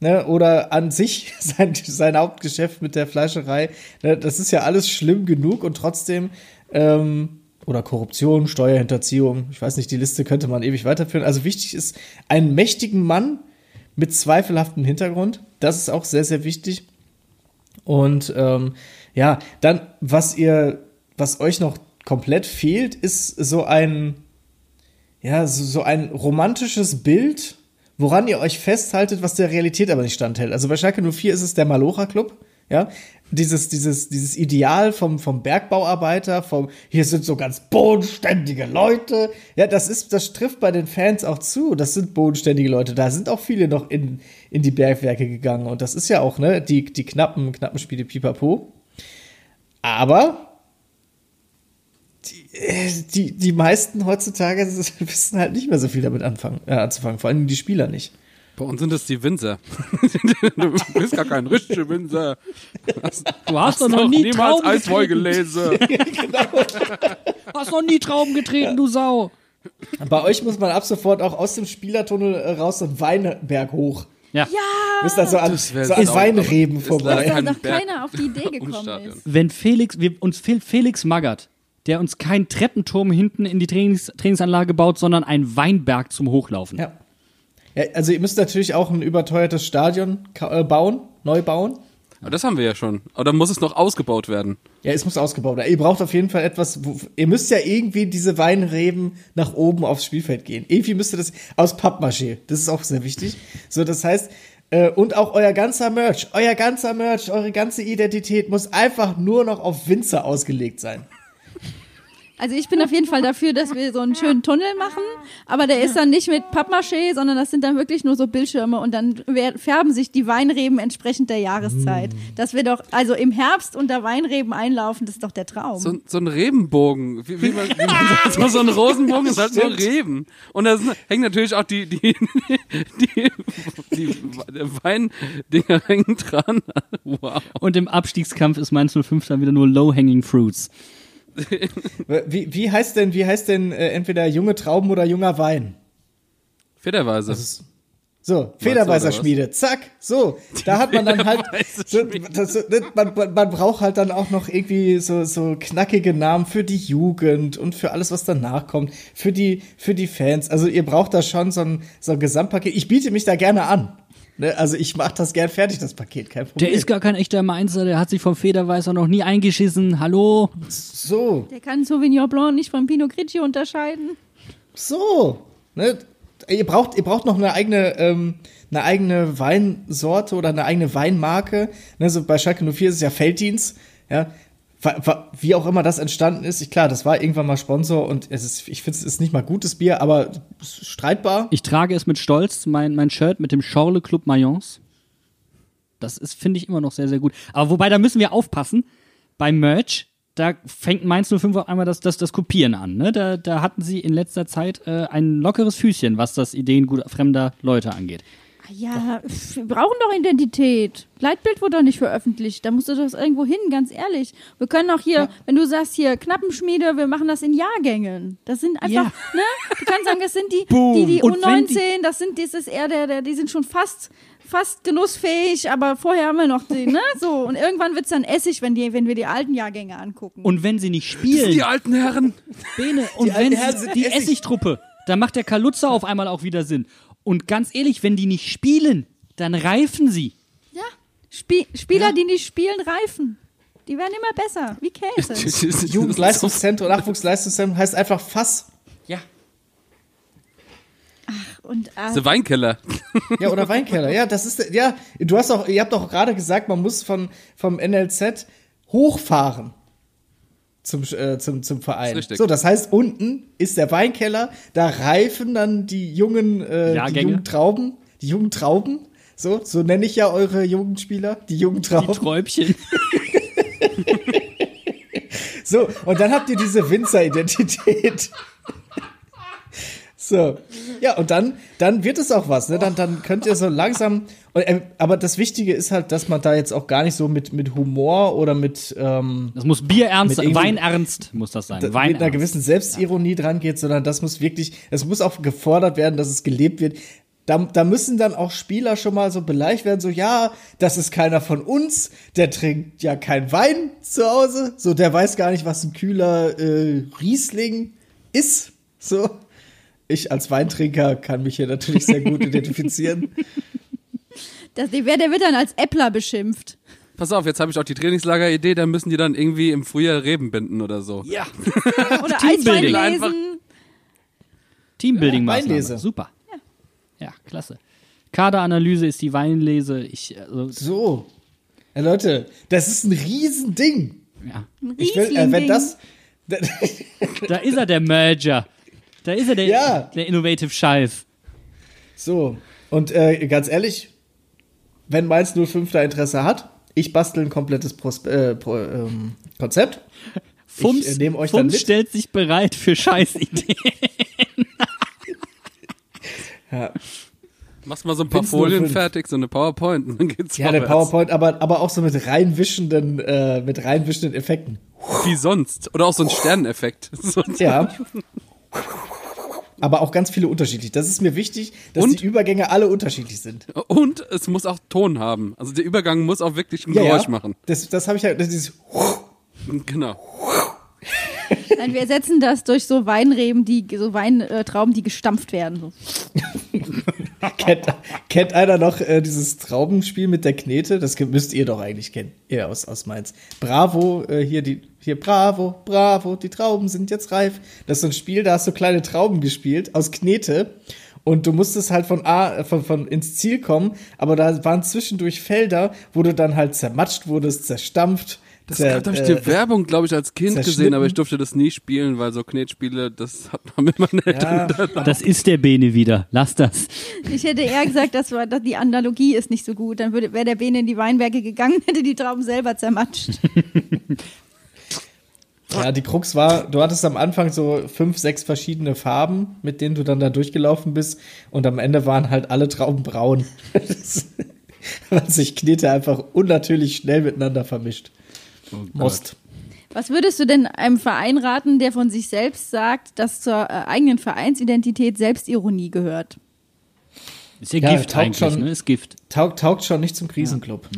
ne, oder an sich sein, sein Hauptgeschäft mit der Fleischerei, ne, das ist ja alles schlimm genug und trotzdem ähm, oder Korruption, Steuerhinterziehung. Ich weiß nicht, die Liste könnte man ewig weiterführen. Also wichtig ist einen mächtigen Mann mit zweifelhaftem Hintergrund. Das ist auch sehr, sehr wichtig. Und ähm, ja, dann, was ihr, was euch noch komplett fehlt, ist so ein, ja, so, so ein romantisches Bild, woran ihr euch festhaltet, was der Realität aber nicht standhält. Also bei Schalke 04 ist es der Malocha Club, ja, dieses, dieses, dieses Ideal vom, vom Bergbauarbeiter, vom, hier sind so ganz bodenständige Leute. Ja, das ist, das trifft bei den Fans auch zu. Das sind bodenständige Leute. Da sind auch viele noch in, in die Bergwerke gegangen. Und das ist ja auch, ne, die, die knappen, knappen Spiele pipapo. Aber, die, äh, die, die meisten heutzutage wissen halt nicht mehr so viel damit anfangen, äh, anzufangen. Vor allem die Spieler nicht. Bei uns sind es die Winzer. du bist gar kein richtiger Winzer. Du hast, doch noch nie niemals Trauben Eiswoll getreten. gelesen. Hast noch nie Trauben getreten, du Sau. Bei euch muss man ab sofort auch aus dem Spielertunnel äh, raus und Weinberg hoch. Ja. Bist da so an, so an sau- Weinreben ist vorbei. dass kein noch keiner auf die Idee gekommen ist. Wenn Felix, wir, uns fehlt Felix Magath, der uns keinen Treppenturm hinten in die Trainings, Trainingsanlage baut, sondern einen Weinberg zum Hochlaufen. Ja. ja. Also ihr müsst natürlich auch ein überteuertes Stadion äh, bauen, neu bauen. Aber das haben wir ja schon. Oder muss es noch ausgebaut werden? Ja, es muss ausgebaut werden. Ihr braucht auf jeden Fall etwas, wo, ihr müsst ja irgendwie diese Weinreben nach oben aufs Spielfeld gehen. Irgendwie müsst ihr das aus Pappmaché. Das ist auch sehr wichtig. So, das heißt, äh, und auch euer ganzer Merch, euer ganzer Merch, eure ganze Identität muss einfach nur noch auf Winzer ausgelegt sein. Also ich bin auf jeden Fall dafür, dass wir so einen schönen Tunnel machen, aber der ist dann nicht mit Pappmaché, sondern das sind dann wirklich nur so Bildschirme und dann färben sich die Weinreben entsprechend der Jahreszeit. Das wir doch, also im Herbst unter Weinreben einlaufen, das ist doch der Traum. So, ein- so ein Rebenbogen. Wie, wie man, wie man sagt, so, so ein Rosenbogen ist halt nur Reben. Und da hängen natürlich auch die, die, die, die Weindinger hängen dran. Wow. Und im Abstiegskampf ist Mainz 05 dann wieder nur Low-Hanging Fruits. Wie, wie heißt denn, wie heißt denn äh, entweder junge Trauben oder junger Wein? Federweise. So, oder Federweiserschmiede, zack, so, da hat man dann halt, so, das, man, man, man braucht halt dann auch noch irgendwie so, so knackige Namen für die Jugend und für alles, was danach kommt, für die, für die Fans. Also ihr braucht da schon so ein, so ein Gesamtpaket. Ich biete mich da gerne an. Ne? Also ich mach das gern fertig, das Paket, kein Problem. Der ist gar kein echter Mainzer, der hat sich vom Federweißer noch nie eingeschissen. Hallo? so, der kann Sauvignon Blanc nicht vom Pinot Grigio unterscheiden. so, ne? Ihr braucht, ihr braucht noch eine eigene, ähm, eine eigene Weinsorte oder eine eigene Weinmarke. Ne, so bei Schalke 04 ist es ja Felddienst. Ja, wie auch immer das entstanden ist. Ich, klar, das war irgendwann mal Sponsor und es ist, ich finde, es ist nicht mal gutes Bier, aber streitbar. Ich trage es mit Stolz, mein, mein Shirt mit dem Schorle Club Mayence. Das ist, finde ich, immer noch sehr, sehr gut. Aber wobei, da müssen wir aufpassen. Beim Merch, da fängt Mainz 05 auf einmal das, das, das Kopieren an. Ne? Da, da hatten sie in letzter Zeit äh, ein lockeres Füßchen, was das Ideen gut fremder Leute angeht. Ja, pf, wir brauchen doch Identität. Leitbild wurde doch nicht veröffentlicht. Da musst du das irgendwo hin, ganz ehrlich. Wir können auch hier, wenn du sagst hier Knappenschmiede, wir machen das in Jahrgängen. Das sind einfach, Ja. ne? Du kannst sagen, das sind die, Boom. die, die Und wenn U19, das sind, das ist eher der, der, die sind schon fast, fast genussfähig, aber vorher haben wir noch die, ne? So. Und irgendwann wird's dann Essig, wenn die, wenn wir die alten Jahrgänge angucken. Und wenn sie nicht Das sind spielen, die alten Herren. Bene, und alten wenn Herren sie, die Essig. Essigtruppe, da macht der Kaluza auf einmal auch wieder Sinn. Und ganz ehrlich, wenn die nicht spielen, dann reifen sie. ja. Spie Spieler, die nicht spielen, reifen. Die werden immer besser, wie Käse. Jugendleistungszentrum, Nachwuchsleistungszentrum heißt einfach Fass. Ja. Und äh, The Weinkeller. Ja, oder Weinkeller. Ja, das ist, ja, du hast auch, ihr habt doch gerade gesagt, man muss von, vom NLZ hochfahren. Zum, äh, zum, zum Verein. Richtig. So, das heißt, unten ist der Weinkeller, da reifen dann die jungen, äh, die jungen Trauben, die jungen Trauben. So, so nenne ich ja eure Jugendspieler, die jungen Die Trauben. Träubchen. So, und dann habt ihr diese Winzer-Identität. So, ja, und dann, dann wird es auch was, ne? Dann, dann könnt ihr so langsam. Und, ähm, aber das Wichtige ist halt, dass man da jetzt auch gar nicht so mit, mit Humor oder mit, ähm, Das muss Bierernst, Weinernst muss das sein. mit einer Weinernst. gewissen Selbstironie dran geht, sondern das muss wirklich, es muss auch gefordert werden, dass es gelebt wird. da, da müssen dann auch Spieler schon mal so beleicht werden, so, ja, das ist keiner von uns, der trinkt ja kein Wein zu Hause, so, der weiß gar nicht, was ein kühler äh, Riesling ist, so. Ich als Weintrinker kann mich hier natürlich sehr gut identifizieren. Das, der, der wird dann als Äppler beschimpft. Pass auf, jetzt habe ich auch die Trainingslager-Idee, da müssen die dann irgendwie im Frühjahr Reben binden oder so. Ja. Oder Teambuilding. Einfach-. Teambuilding-Maßnahme. Weinlese. Super. Ja. klasse. Kaderanalyse ist die Weinlese. Ich, also, So. Ja, Leute, das ist ein Riesending. ja. Ein Ich will, äh, wenn das, Da ist er, der Merger. Da ist er, der, Ja. der Innovative Scheiß. So, und äh, ganz ehrlich, wenn Mainz 05 da Interesse hat, ich bastel ein komplettes Pros äh, Pro ähm, Konzept. Fums, äh, nehm euch dann Fums mit. stellt sich bereit für Scheißideen. Ja, Machst mal so ein paar Wind's Folien 05. fertig, so eine PowerPoint und dann geht's ja vorwärts. PowerPoint, aber, aber auch so mit reinwischenden, äh, mit reinwischenden Effekten. Wie sonst. Oder auch so ein Sterneneffekt. Ja. Aber auch ganz viele unterschiedlich. Das ist mir wichtig, dass Und? die Übergänge alle unterschiedlich sind. Und es muss auch Ton haben. Also der Übergang muss auch wirklich ein Ja, Geräusch ja. machen. Das, das habe ich ja, das ist, Genau. Nein, wir ersetzen das durch so Weinreben, die so Weintrauben, die gestampft werden. So. kennt, kennt einer noch äh, dieses Traubenspiel mit der Knete? Das müsst ihr doch eigentlich kennen. Ihr aus, aus Mainz. Bravo, äh, hier die, hier Bravo, Bravo, die Trauben sind jetzt reif. Das ist so ein Spiel, da hast du kleine Trauben gespielt aus Knete. Und du musstest halt von A, äh, von, von ins Ziel kommen, aber da waren zwischendurch Felder, wo du dann halt zermatscht wurdest, zerstampft. Das zer- habe ich äh, die Werbung, glaube ich, als Kind gesehen, aber ich durfte das nie spielen, weil so Knetspiele, das hat man mit meinen Eltern. ja, Das ist der Bene wieder. Lass das. Ich hätte eher gesagt, das war, dass die Analogie ist nicht so gut. Dann wäre der Bene in die Weinberge gegangen, hätte die Trauben selber zermatscht. Ja, die Krux war, du hattest am Anfang so fünf, sechs verschiedene Farben, mit denen du dann da durchgelaufen bist. Und am Ende waren halt alle Trauben braun. Das- Weil sich Knete einfach unnatürlich schnell miteinander vermischt. Most. Was würdest du denn einem Verein raten, der von sich selbst sagt, dass zur äh, eigenen Vereinsidentität Selbstironie gehört? Ist ja, Ja, Gift taugt eigentlich, schon. ne? Ist Gift. Taugt, taugt schon nicht zum Krisenclub.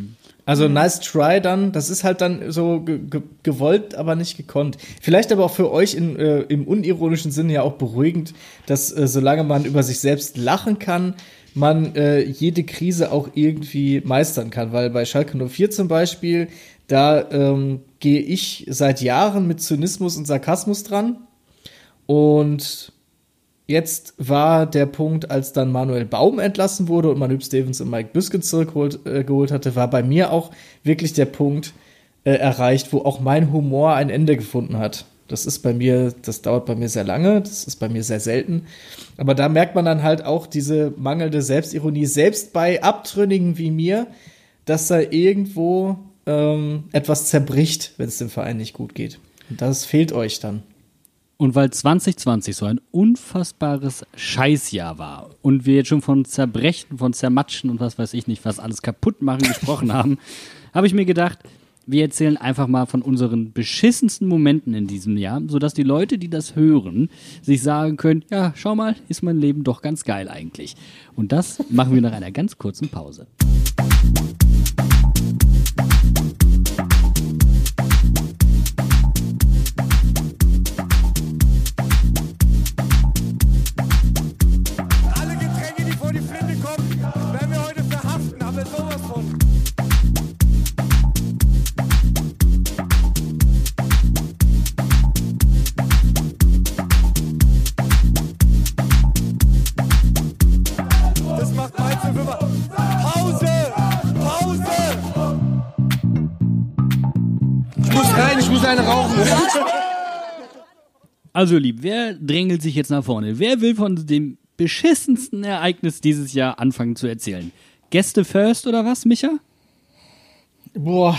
Also nice try dann, das ist halt dann so ge ge gewollt, aber nicht gekonnt. Vielleicht aber auch für euch in, äh, im unironischen Sinne ja auch beruhigend, dass äh, solange man über sich selbst lachen kann, man äh, jede Krise auch irgendwie meistern kann. Weil bei Schalke 04 zum Beispiel, da ähm, gehe ich seit Jahren mit Zynismus und Sarkasmus dran. Und Jetzt war der Punkt, als dann Manuel Baum entlassen wurde und man Hüb Stevens und Mike Büskens zurückgeholt äh, geholt hatte, war bei mir auch wirklich der Punkt äh, erreicht, wo auch mein Humor ein Ende gefunden hat. Das ist bei mir, das dauert bei mir sehr lange, das ist bei mir sehr selten. Aber da merkt man dann halt auch diese mangelnde Selbstironie, selbst bei Abtrünnigen wie mir, dass da irgendwo ähm, etwas zerbricht, wenn es dem Verein nicht gut geht. Und das fehlt euch dann. Und weil 2020 so ein unfassbares Scheißjahr war und wir jetzt schon von Zerbrechen, von Zermatschen und was weiß ich nicht, was alles kaputt machen gesprochen haben, habe ich mir gedacht, wir erzählen einfach mal von unseren beschissensten Momenten in diesem Jahr, sodass die Leute, die das hören, sich sagen können, ja, schau mal, ist mein Leben doch ganz geil eigentlich. Und das machen wir nach einer ganz kurzen Pause. Also lieb, wer drängelt sich jetzt nach vorne? Wer will von dem beschissensten Ereignis dieses Jahr anfangen zu erzählen? Gäste first oder was, Micha? Boah.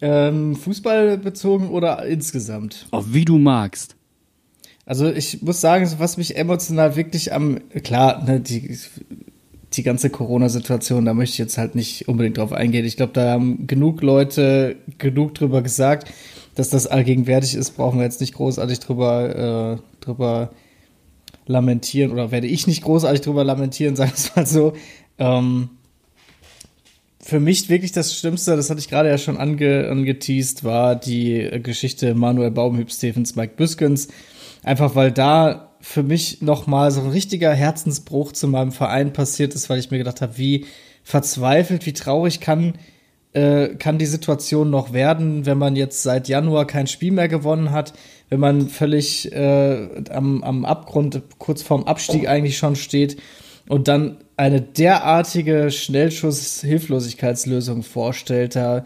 Ähm, Fußball bezogen oder insgesamt? Oh, wie du magst. Also ich muss sagen, was mich emotional wirklich am, klar, ne, die, die ganze Corona-Situation, da möchte ich jetzt halt nicht unbedingt drauf eingehen. Ich glaube, da haben genug Leute genug drüber gesagt, dass das allgegenwärtig ist, brauchen wir jetzt nicht großartig drüber, äh, drüber lamentieren oder werde ich nicht großartig drüber lamentieren, sagen wir es mal so. Ähm, für mich wirklich das Schlimmste, das hatte ich gerade ja schon ange, angeteased, war die Geschichte Manuel Baumhüb, Stevens, Mike Büskens. Einfach weil da für mich nochmal so ein richtiger Herzensbruch zu meinem Verein passiert ist, weil ich mir gedacht habe, wie verzweifelt, wie traurig kann, äh, kann die Situation noch werden, wenn man jetzt seit Januar kein Spiel mehr gewonnen hat, wenn man völlig äh, am, am Abgrund, kurz vorm Abstieg eigentlich schon steht und dann eine derartige Schnellschuss-Hilflosigkeitslösung vorstellt. Da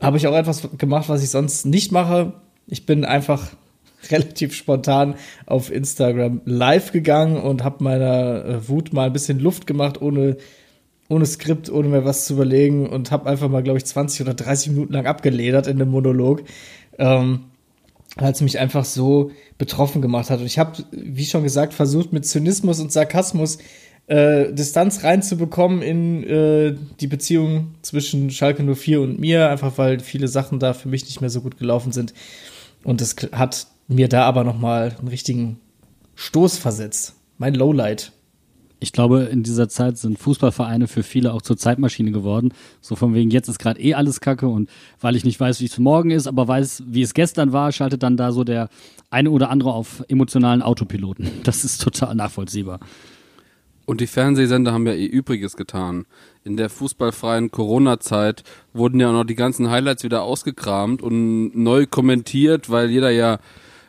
habe ich auch etwas gemacht, was ich sonst nicht mache. Ich bin einfach relativ spontan auf Instagram live gegangen und habe meiner äh, Wut mal ein bisschen Luft gemacht, ohne, ohne Skript, ohne mir was zu überlegen und habe einfach mal, glaube ich, 20 oder 30 Minuten lang abgeledert in dem Monolog, ähm, weil es mich einfach so betroffen gemacht hat. Und ich habe, wie schon gesagt, versucht, mit Zynismus und Sarkasmus äh, Distanz reinzubekommen in äh, die Beziehung zwischen Schalke 04 und mir, einfach weil viele Sachen da für mich nicht mehr so gut gelaufen sind. Und es hat mir da aber nochmal einen richtigen Stoß versetzt. Mein Lowlight. Ich glaube, in dieser Zeit sind Fußballvereine für viele auch zur Zeitmaschine geworden. So von wegen, jetzt ist gerade eh alles Kacke und weil ich nicht weiß, wie es morgen ist, aber weiß, wie es gestern war, schaltet dann da so der eine oder andere auf emotionalen Autopiloten. Das ist total nachvollziehbar. Und die Fernsehsender haben ja ihr Übriges getan. In der fußballfreien Corona-Zeit wurden ja auch noch die ganzen Highlights wieder ausgekramt und neu kommentiert, weil jeder ja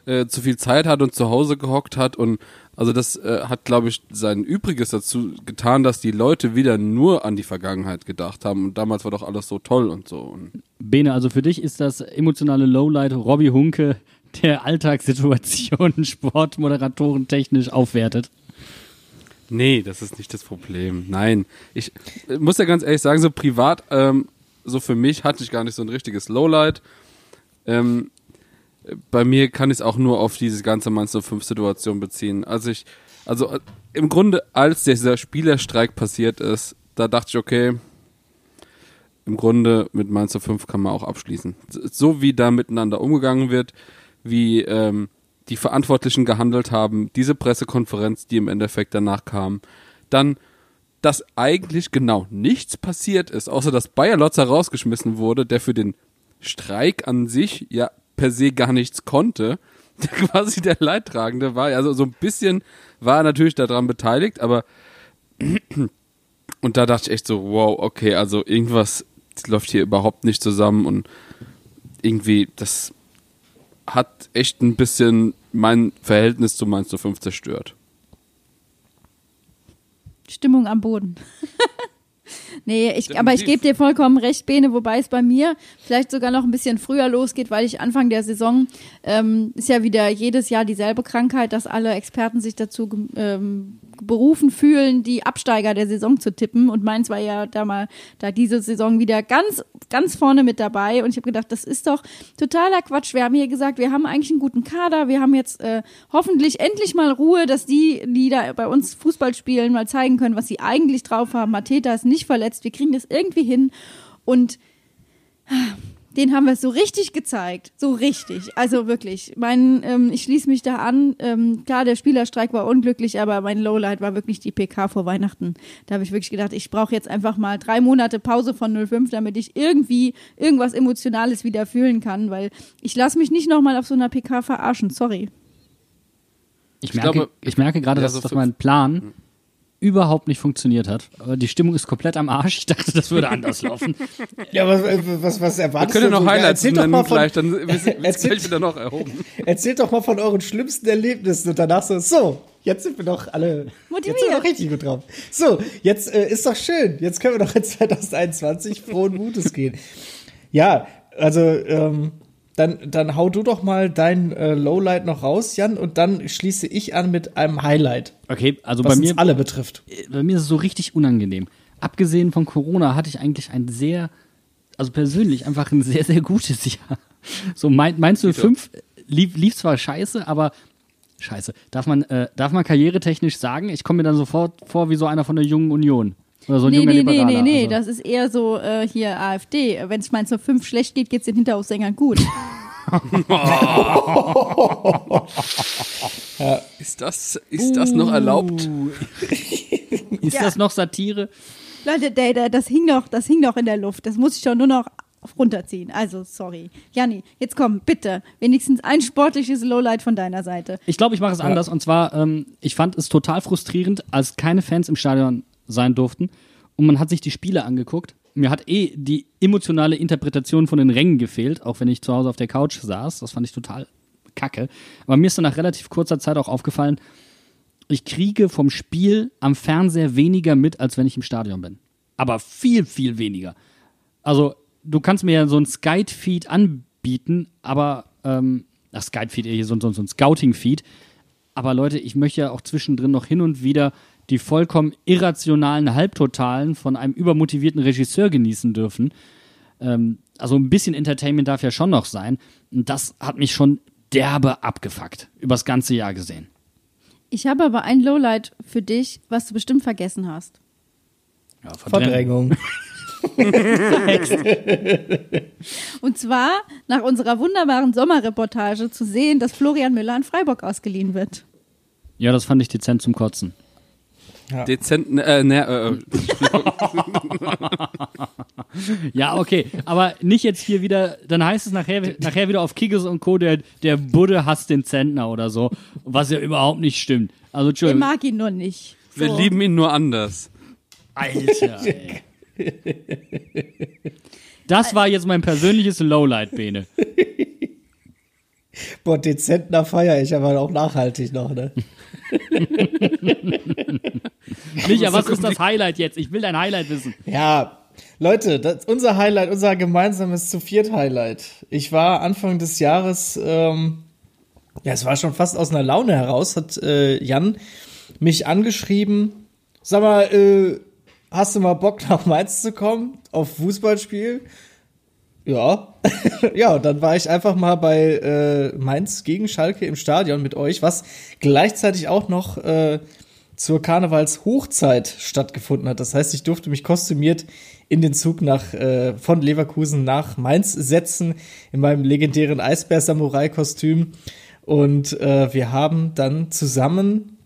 äh, zu viel Zeit hat und zu Hause gehockt hat und also das äh, hat, glaube ich, sein Übriges dazu getan, dass die Leute wieder nur an die Vergangenheit gedacht haben und damals war doch alles so toll und so. Und Bene, also für dich ist das emotionale Lowlight Robbie Hunke, der Alltagssituationen Sportmoderatoren technisch aufwertet. Nee, das ist nicht das Problem. Nein, ich muss ja ganz ehrlich sagen, so privat, ähm, so für mich hatte ich gar nicht so ein richtiges Lowlight. Ähm, bei mir kann ich es auch nur auf diese ganze Mainz 05 Situation beziehen. Also ich, also äh, im Grunde, als dieser Spielerstreik passiert ist, da dachte ich, okay, im Grunde mit Mainz 05 kann man auch abschließen. So wie da miteinander umgegangen wird, wie ähm, die Verantwortlichen gehandelt haben, diese Pressekonferenz, die im Endeffekt danach kam, dann, dass eigentlich genau nichts passiert ist, außer dass Bayer Lotzer rausgeschmissen wurde, der für den Streik an sich ja per se gar nichts konnte, der quasi der Leidtragende war. Also so ein bisschen war er natürlich daran beteiligt, aber und da dachte ich echt so, wow, okay, also irgendwas läuft hier überhaupt nicht zusammen und irgendwie, das hat echt ein bisschen mein Verhältnis zu Mainz 05 zerstört. Stimmung am Boden. nee, ich, aber ich gebe dir vollkommen recht, Bene, wobei es bei mir vielleicht sogar noch ein bisschen früher losgeht, weil ich Anfang der Saison ähm, ist ja wieder jedes Jahr dieselbe Krankheit, dass alle Experten sich dazu ähm, berufen fühlen, die Absteiger der Saison zu tippen. Und meins war ja da mal da diese Saison wieder ganz, ganz vorne mit dabei. Und ich habe gedacht, das ist doch totaler Quatsch. Wir haben hier gesagt, wir haben eigentlich einen guten Kader. Wir haben jetzt äh, hoffentlich endlich mal Ruhe, dass die, die da bei uns Fußball spielen, mal zeigen können, was sie eigentlich drauf haben. Mateta ist nicht verletzt. Wir kriegen das irgendwie hin. Und den haben wir so richtig gezeigt. So richtig. Also wirklich. Mein, ähm, ich schließe mich da an. Ähm, klar, der Spielerstreik war unglücklich, aber mein Lowlight war wirklich die PK vor Weihnachten. Da habe ich wirklich gedacht, ich brauche jetzt einfach mal drei Monate Pause von 05, damit ich irgendwie irgendwas Emotionales wieder fühlen kann, weil ich lasse mich nicht nochmal auf so einer PK verarschen. Sorry. Ich Ich merke, glaube- ich merke gerade, Ja, dass, so dass mein Plan überhaupt nicht funktioniert hat. Aber Die Stimmung ist komplett am Arsch. Ich dachte, das würde anders laufen. Ja, was, was, was Wir erwartest können ja du? noch? Highlights erzähl doch nennen mal von, gleich, dann Erzähl- gleich wieder noch erhoben. Erzählt doch mal von euren schlimmsten Erlebnissen und danach so, so, jetzt sind wir doch alle Motiviert. Jetzt sind wir doch richtig gut drauf. So, jetzt äh, ist doch schön. Jetzt können wir doch in 2021 frohen Mutes gehen. Ja, also ähm, dann, dann hau du doch mal dein äh, Lowlight noch raus, Jan, und dann schließe ich an mit einem Highlight, Okay, also was bei mir, uns alle betrifft. bei mir ist es so richtig unangenehm. Abgesehen von Corona hatte ich eigentlich ein sehr, also persönlich einfach ein sehr, sehr gutes Jahr. So mein, meinst du fünf lief, lief zwar scheiße, aber scheiße. Darf man, äh, darf man karrieretechnisch sagen? Ich komme mir dann sofort vor wie so einer von der jungen Union. Oder so ein Nee, junger nee, nee, Liberaler. nee, nee, also. das ist eher so äh, hier AfD. Wenn es meins nur fünf schlecht geht, geht's den Hinterhofsängern gut. Ist das, ist das noch erlaubt? Ist Ja. das noch Satire? Leute, der, der, das hing doch, das hing doch in der Luft. Das muss ich doch nur noch runterziehen. Also, sorry. Janni, jetzt komm, bitte. Wenigstens ein sportliches Lowlight von deiner Seite. Ich glaube, ich mache es anders. Und zwar, ähm, ich fand es total frustrierend, als keine Fans im Stadion sein durften. Und man hat sich die Spiele angeguckt. Mir hat eh die emotionale Interpretation von den Rängen gefehlt, auch wenn ich zu Hause auf der Couch saß. Das fand ich total kacke. Aber mir ist dann nach relativ kurzer Zeit auch aufgefallen, ich kriege vom Spiel am Fernseher weniger mit, als wenn ich im Stadion bin. Aber viel, viel weniger. Also, du kannst mir ja so ein Skype-Feed anbieten, aber, ähm, ach, Skype-Feed, so, so, so ein Scouting-Feed. Aber Leute, ich möchte ja auch zwischendrin noch hin und wieder die vollkommen irrationalen Halbtotalen von einem übermotivierten Regisseur genießen dürfen. Ähm, also ein bisschen Entertainment darf ja schon noch sein. Und das hat mich schon derbe abgefuckt, übers ganze Jahr gesehen. Ich habe aber ein Lowlight für dich, was du bestimmt vergessen hast. Ja, Verdrängung. Und zwar nach unserer wunderbaren Sommerreportage zu sehen, dass Florian Müller an Freiburg ausgeliehen wird. Ja, das fand ich dezent zum Kotzen. Dezent, äh, ne, äh, Ja, okay, aber nicht jetzt hier wieder, dann heißt es nachher, nachher wieder auf Kickers und Co., der, der Budde hasst den Zentner oder so, was ja überhaupt nicht stimmt. Also, Ich Entschuldigung. mag ihn nur nicht. wir So. lieben ihn nur anders. Alter, ey. Das war jetzt mein persönliches Lowlight, Bene. Boah, dezentner feier ich aber auch nachhaltig noch, ne? Micha, was ist das Highlight jetzt? Ich will dein Highlight wissen. Ja, Leute, das, unser Highlight, unser gemeinsames zu viert Highlight. Ich war Anfang des Jahres, ähm, ja, es war schon fast aus einer Laune heraus, hat äh, Jan mich angeschrieben. Sag mal, äh, hast du mal Bock nach Mainz zu kommen auf Fußballspiel? Ja. ja, und dann war ich einfach mal bei äh, Mainz gegen Schalke im Stadion mit euch, was gleichzeitig auch noch äh, zur Karnevalshochzeit stattgefunden hat. Das heißt, ich durfte mich kostümiert in den Zug nach äh, von Leverkusen nach Mainz setzen in meinem legendären Eisbär-Samurai-Kostüm. Und äh, wir haben dann zusammen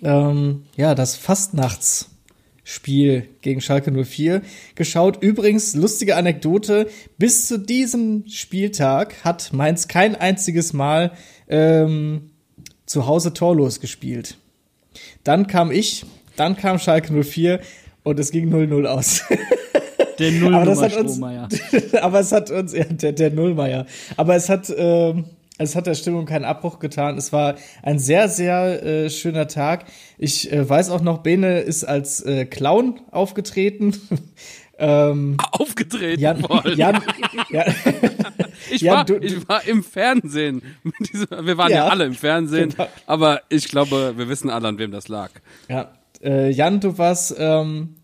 ähm, ja das Fastnachtsspiel gegen Schalke 04 geschaut. Übrigens, lustige Anekdote, bis zu diesem Spieltag hat Mainz kein einziges Mal ähm, zu Hause torlos gespielt. Dann kam ich, dann kam Schalke 04 und es ging 0-0 aus. Der Aber uns, Strohmeier. aber es hat uns, ja, der, der Nullmeier. Aber es hat, ähm, es hat der Stimmung keinen Abbruch getan. Es war ein sehr, sehr äh, schöner Tag. Ich äh, weiß auch noch, Bene ist als äh, Clown aufgetreten. ähm, Aufgetreten Jan. Jan, ja, ich, Jan, war, du- ich war im Fernsehen. Wir waren ja. Ja. alle im Fernsehen, Genau. aber ich glaube, wir wissen alle, an wem das lag. ja, äh, Jan, du warst, ähm,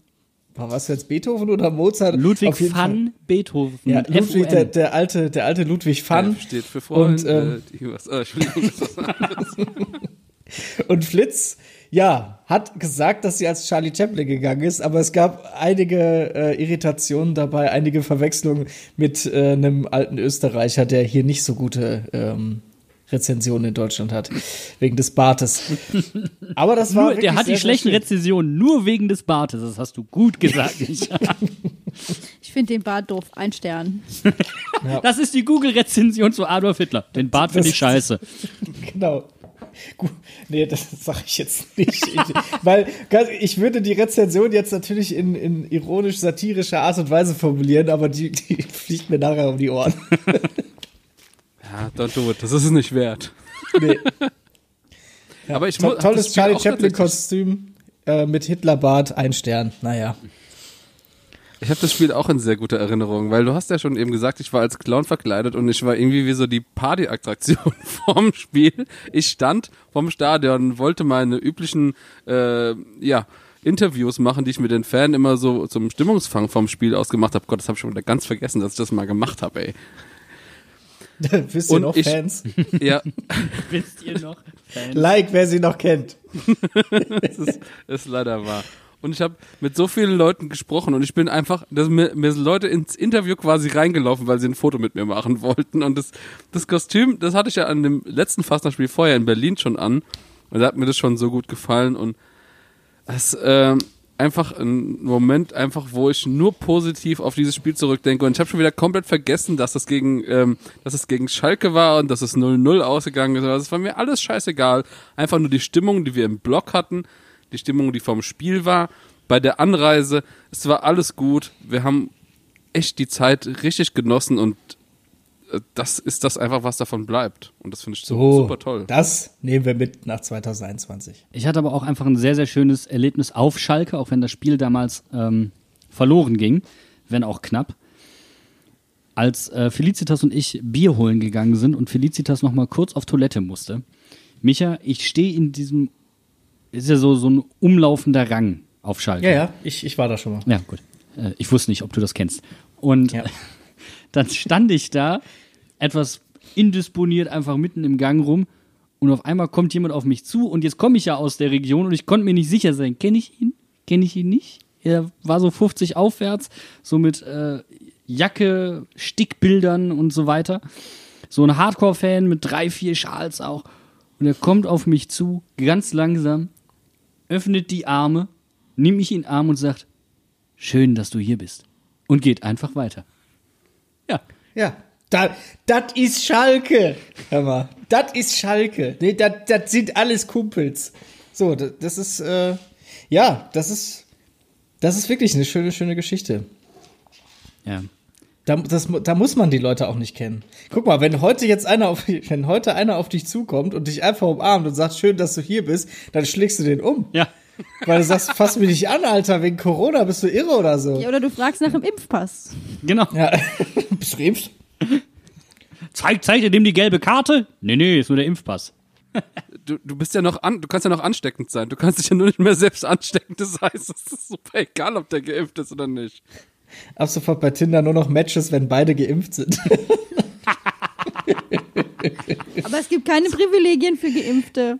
war was jetzt Beethoven oder Mozart? Ludwig jeden Fall. van Beethoven. Ja, Ludwig, der, der alte, der alte Ludwig van. F steht für Freunde. Und, ähm, die was, äh, was anderes. Und Flitz, ja, hat gesagt, dass sie als Charlie Chaplin gegangen ist, aber es gab einige äh, Irritationen dabei, einige Verwechslungen mit äh, einem alten Österreicher, der hier nicht so gute ähm, Rezensionen in Deutschland hat, wegen des Bartes. Aber das war Nur, der hat die schlechten. Rezensionen nur wegen des Bartes. Das hast du gut gesagt. Ich finde den Bart doof. Ein Stern. das ist die Google-Rezension zu Adolf Hitler. Den Bart finde ich scheiße. Genau. Gut, nee, das sage ich jetzt nicht. Ich, weil ich würde die Rezension jetzt natürlich in, in ironisch-satirischer Art und Weise formulieren, aber die, die fliegt mir nachher um die Ohren. Ja, don't do it. Das ist es nicht wert. Nee. aber ich To tolles Charlie Chaplin-Kostüm äh, mit Hitlerbart, ein Stern. Naja. Ich habe das Spiel auch in sehr guter Erinnerung, weil du hast ja schon eben gesagt, ich war als Clown verkleidet und ich war irgendwie wie so die Partyattraktion vorm Spiel. Ich stand vorm Stadion, wollte meine üblichen, äh, ja, Interviews machen, die ich mit den Fans immer so zum Stimmungsfang vom Spiel ausgemacht habe. Gott, das habe ich schon wieder ganz vergessen, dass ich das mal gemacht habe, ey. Wisst ihr Und noch ich- Fans? Ja, Wisst ihr noch? Like, wer sie noch kennt. das ist, ist leider wahr. Und ich habe mit so vielen Leuten gesprochen und ich bin einfach, dass mir, mir sind Leute ins Interview quasi reingelaufen, weil sie ein Foto mit mir machen wollten. Und das, das Kostüm, das hatte ich ja an dem letzten Fastnachtsspiel vorher in Berlin schon an. Und da hat mir das schon so gut gefallen. Und es ähm, einfach ein Moment, einfach, wo ich nur positiv auf dieses Spiel zurückdenke. Und ich habe schon wieder komplett vergessen, dass das gegen, ähm, dass es gegen Schalke war und dass es 0-0 ausgegangen ist. Das war mir alles scheißegal. Einfach nur die Stimmung, die wir im Block hatten, die Stimmung, die vom Spiel war, bei der Anreise. Es war alles gut. Wir haben echt die Zeit richtig genossen und äh, das ist das einfach, was davon bleibt. Und das finde ich So, super toll. Das nehmen wir mit nach 2021. Ich hatte aber auch einfach ein sehr, sehr schönes Erlebnis auf Schalke, auch wenn das Spiel damals ähm, verloren ging, wenn auch knapp. Als äh, Felicitas und ich Bier holen gegangen sind und Felicitas noch mal kurz auf Toilette musste. Micha, ich stehe in diesem, ist ja so, so ein umlaufender Rang auf Schalke. Ja, ja, ich, ich war da schon mal. Ja, gut. Äh, Ich wusste nicht, ob du das kennst. Und Ja. dann stand ich da, etwas indisponiert, einfach mitten im Gang rum. Und auf einmal kommt jemand auf mich zu. Und jetzt komme ich ja aus der Region und ich konnte mir nicht sicher sein. Kenne ich ihn? Kenne ich ihn nicht? Er war so 50 aufwärts, so mit äh, Jacke, Stickbildern und so weiter. So ein Hardcore-Fan mit drei, vier Schals auch. Und er kommt auf mich zu, ganz langsam, öffnet die Arme, nimmt mich in den Arm und sagt, schön, dass du hier bist. Und geht einfach weiter. Ja, Ja, das ist Schalke. Hör mal, das ist Schalke. Nee, das sind alles Kumpels. So, das, ist, äh, ja, das ist, das ist wirklich eine schöne, schöne Geschichte. ja. Da, das, da muss man die Leute auch nicht kennen. Guck mal, wenn heute jetzt einer auf, wenn heute einer auf dich zukommt und dich einfach umarmt und sagt, schön, dass du hier bist, dann schlägst du den um. Ja. Weil du sagst, fass mich nicht an, Alter, wegen Corona, bist du irre oder so. Ja, oder du fragst nach dem Impfpass. Genau. Ja. bist du geimpft? Zeig, zeig dir dem die gelbe Karte? Nee, nee, ist nur der Impfpass. Du, du bist ja noch an, du kannst ja noch ansteckend sein. Du kannst dich ja nur nicht mehr selbst anstecken. Das heißt, es ist super egal, ob der geimpft ist oder nicht. Ab sofort bei Tinder nur noch Matches, wenn beide geimpft sind. Aber es gibt keine Privilegien für Geimpfte.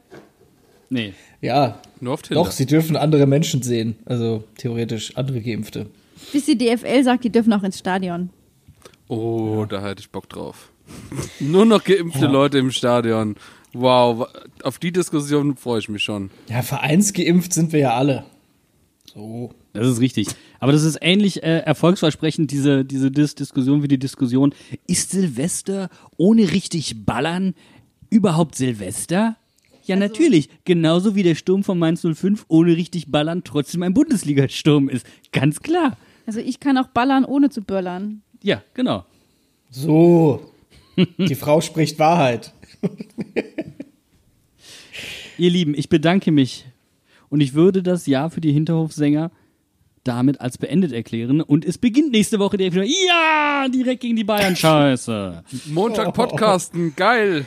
Nee. ja, Nur auf Tinder. doch, sie dürfen andere Menschen sehen. Also theoretisch andere Geimpfte. Bis die DFL sagt, die dürfen auch ins Stadion. Oh, da hätte ich Bock drauf. Nur noch geimpfte Leute im Stadion. Wow, auf die Diskussion freue ich mich schon. Ja, vereinsgeimpft sind wir ja alle. So. Das ist richtig. Aber das ist ähnlich äh, erfolgsversprechend, diese, diese Dis Diskussion wie die Diskussion, ist Silvester ohne richtig Ballern überhaupt Silvester? Ja, natürlich. Genauso wie der Sturm von Mainz 05 ohne richtig Ballern trotzdem ein Bundesliga-Sturm ist. Ganz klar. Also ich kann auch ballern, ohne zu böllern. Ja, genau. So. Die Frau spricht Wahrheit. Ihr Lieben, ich bedanke mich und ich würde das Jahr für die Hinterhofsänger damit als beendet erklären und es beginnt nächste Woche direkt wieder. Ja, direkt gegen die Bayern. Scheiße. Montag Podcasten, geil.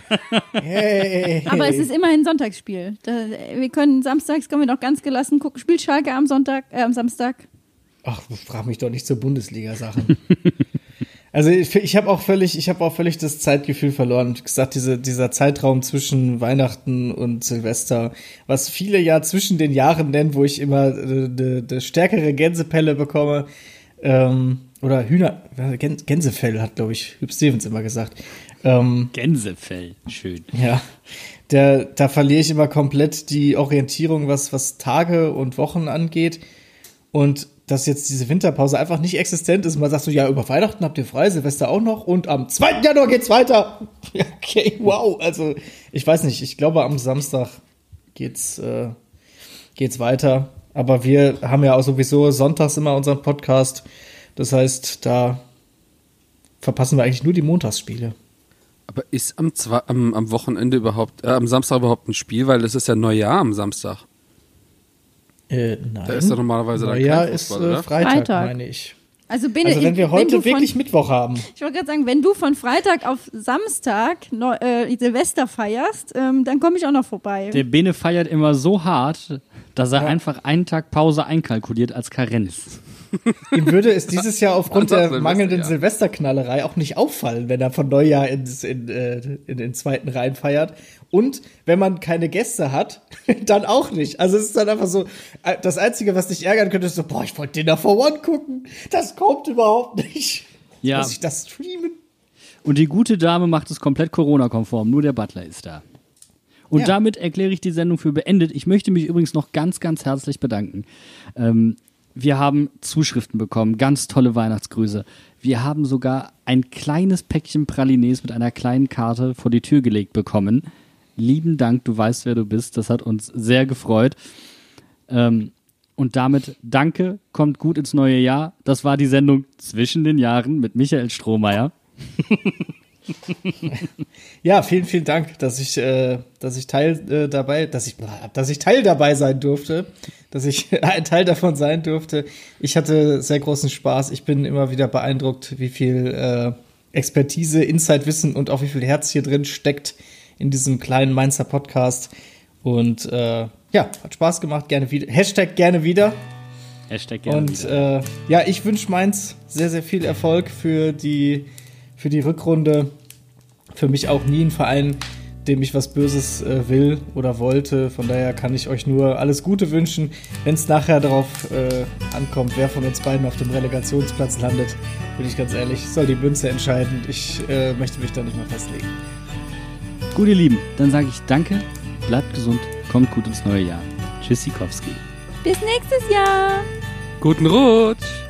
Hey. Aber es ist immerhin Sonntagsspiel. Wir können samstags können wir noch ganz gelassen gucken. Spielt Schalke am Sonntag, äh, am Samstag. Ach, frag mich doch nicht zur Bundesliga-Sachen. also ich, ich habe auch völlig, ich habe auch völlig das Zeitgefühl verloren. Wie gesagt, diese, dieser Zeitraum zwischen Weihnachten und Silvester, was viele ja zwischen den Jahren nennen, wo ich immer äh, de, de stärkere Gänsepelle bekomme. Ähm, oder Hühner, Gän- Gänsefell hat, glaube ich, Hüb Stevens immer gesagt. Ähm, Gänsefell. Schön. ja, der, da verliere ich immer komplett die Orientierung, was, was Tage und Wochen angeht. Und dass jetzt diese Winterpause einfach nicht existent ist. Man sagt so, ja, über Weihnachten habt ihr frei, Silvester auch noch und am 2. Januar geht's weiter. Okay, wow. Also, ich weiß nicht, ich glaube, am Samstag geht's, äh, geht's weiter. Aber wir haben ja auch sowieso sonntags immer unseren Podcast. Das heißt, da verpassen wir eigentlich nur die Montagsspiele. Aber ist am, am, am Wochenende überhaupt, äh, am Samstag überhaupt ein Spiel? Weil es ist ja Neujahr am Samstag. Äh, nein. Da ist doch normalerweise dann Neujahr kein ist Fußball, äh, oder? Freitag, Freitag. meine ich. Also, bin Also wenn ich, wir heute von, wirklich Mittwoch haben. Ich wollte gerade sagen, wenn du von Freitag auf Samstag Neu äh, Silvester feierst, ähm, dann komme ich auch noch vorbei. Der Bene feiert immer so hart, dass er einfach einen Tag Pause einkalkuliert als Karenz. ihm würde es dieses Jahr aufgrund der mangelnden Silvester, Silvesterknallerei auch nicht auffallen, wenn er von Neujahr ins, in, äh, in den zweiten Reihen feiert. Und wenn man keine Gäste hat, dann auch nicht. Also es ist dann einfach so, äh, das Einzige, was dich ärgern könnte, ist so, boah, ich wollte Dinner for One gucken. Das kommt überhaupt nicht. Ja. Muss ich das streamen? Und die gute Dame macht es komplett Corona-konform. Nur der Butler ist da. Und Ja. damit erkläre ich die Sendung für beendet. Ich möchte mich übrigens noch ganz, ganz herzlich bedanken. Ähm, wir haben Zuschriften bekommen, ganz tolle Weihnachtsgrüße. Wir haben sogar ein kleines Päckchen Pralines mit einer kleinen Karte vor die Tür gelegt bekommen. Lieben Dank, du weißt, wer du bist. Das hat uns sehr gefreut. Ähm, und damit danke, kommt gut ins neue Jahr. Das war die Sendung zwischen den Jahren mit Michael Strohmeier. Ja, vielen, vielen Dank, dass ich, äh, dass ich Teil äh, dabei, dass ich, dass ich Teil dabei sein durfte, dass ich ein Teil davon sein durfte. Ich hatte sehr großen Spaß. Ich bin immer wieder beeindruckt, wie viel äh, Expertise, Insight-Wissen und auch wie viel Herz hier drin steckt in diesem kleinen Mainzer Podcast. Und äh, ja, hat Spaß gemacht. Gerne wieder. Hashtag gerne wieder. Hashtag gerne Und wieder. äh, ja, ich wünsche Mainz sehr, sehr viel Erfolg für die, für die Rückrunde. Für mich auch nie ein Verein, dem ich was Böses äh, will oder wollte. Von daher kann ich euch nur alles Gute wünschen. Wenn es nachher darauf äh, ankommt, wer von uns beiden auf dem Relegationsplatz landet, bin ich ganz ehrlich, soll die Münze entscheiden. Ich äh, möchte mich da nicht mehr festlegen. Gut, ihr Lieben, dann sage ich danke, bleibt gesund, kommt gut ins neue Jahr. Tschüssikowski. Bis nächstes Jahr. Guten Rutsch!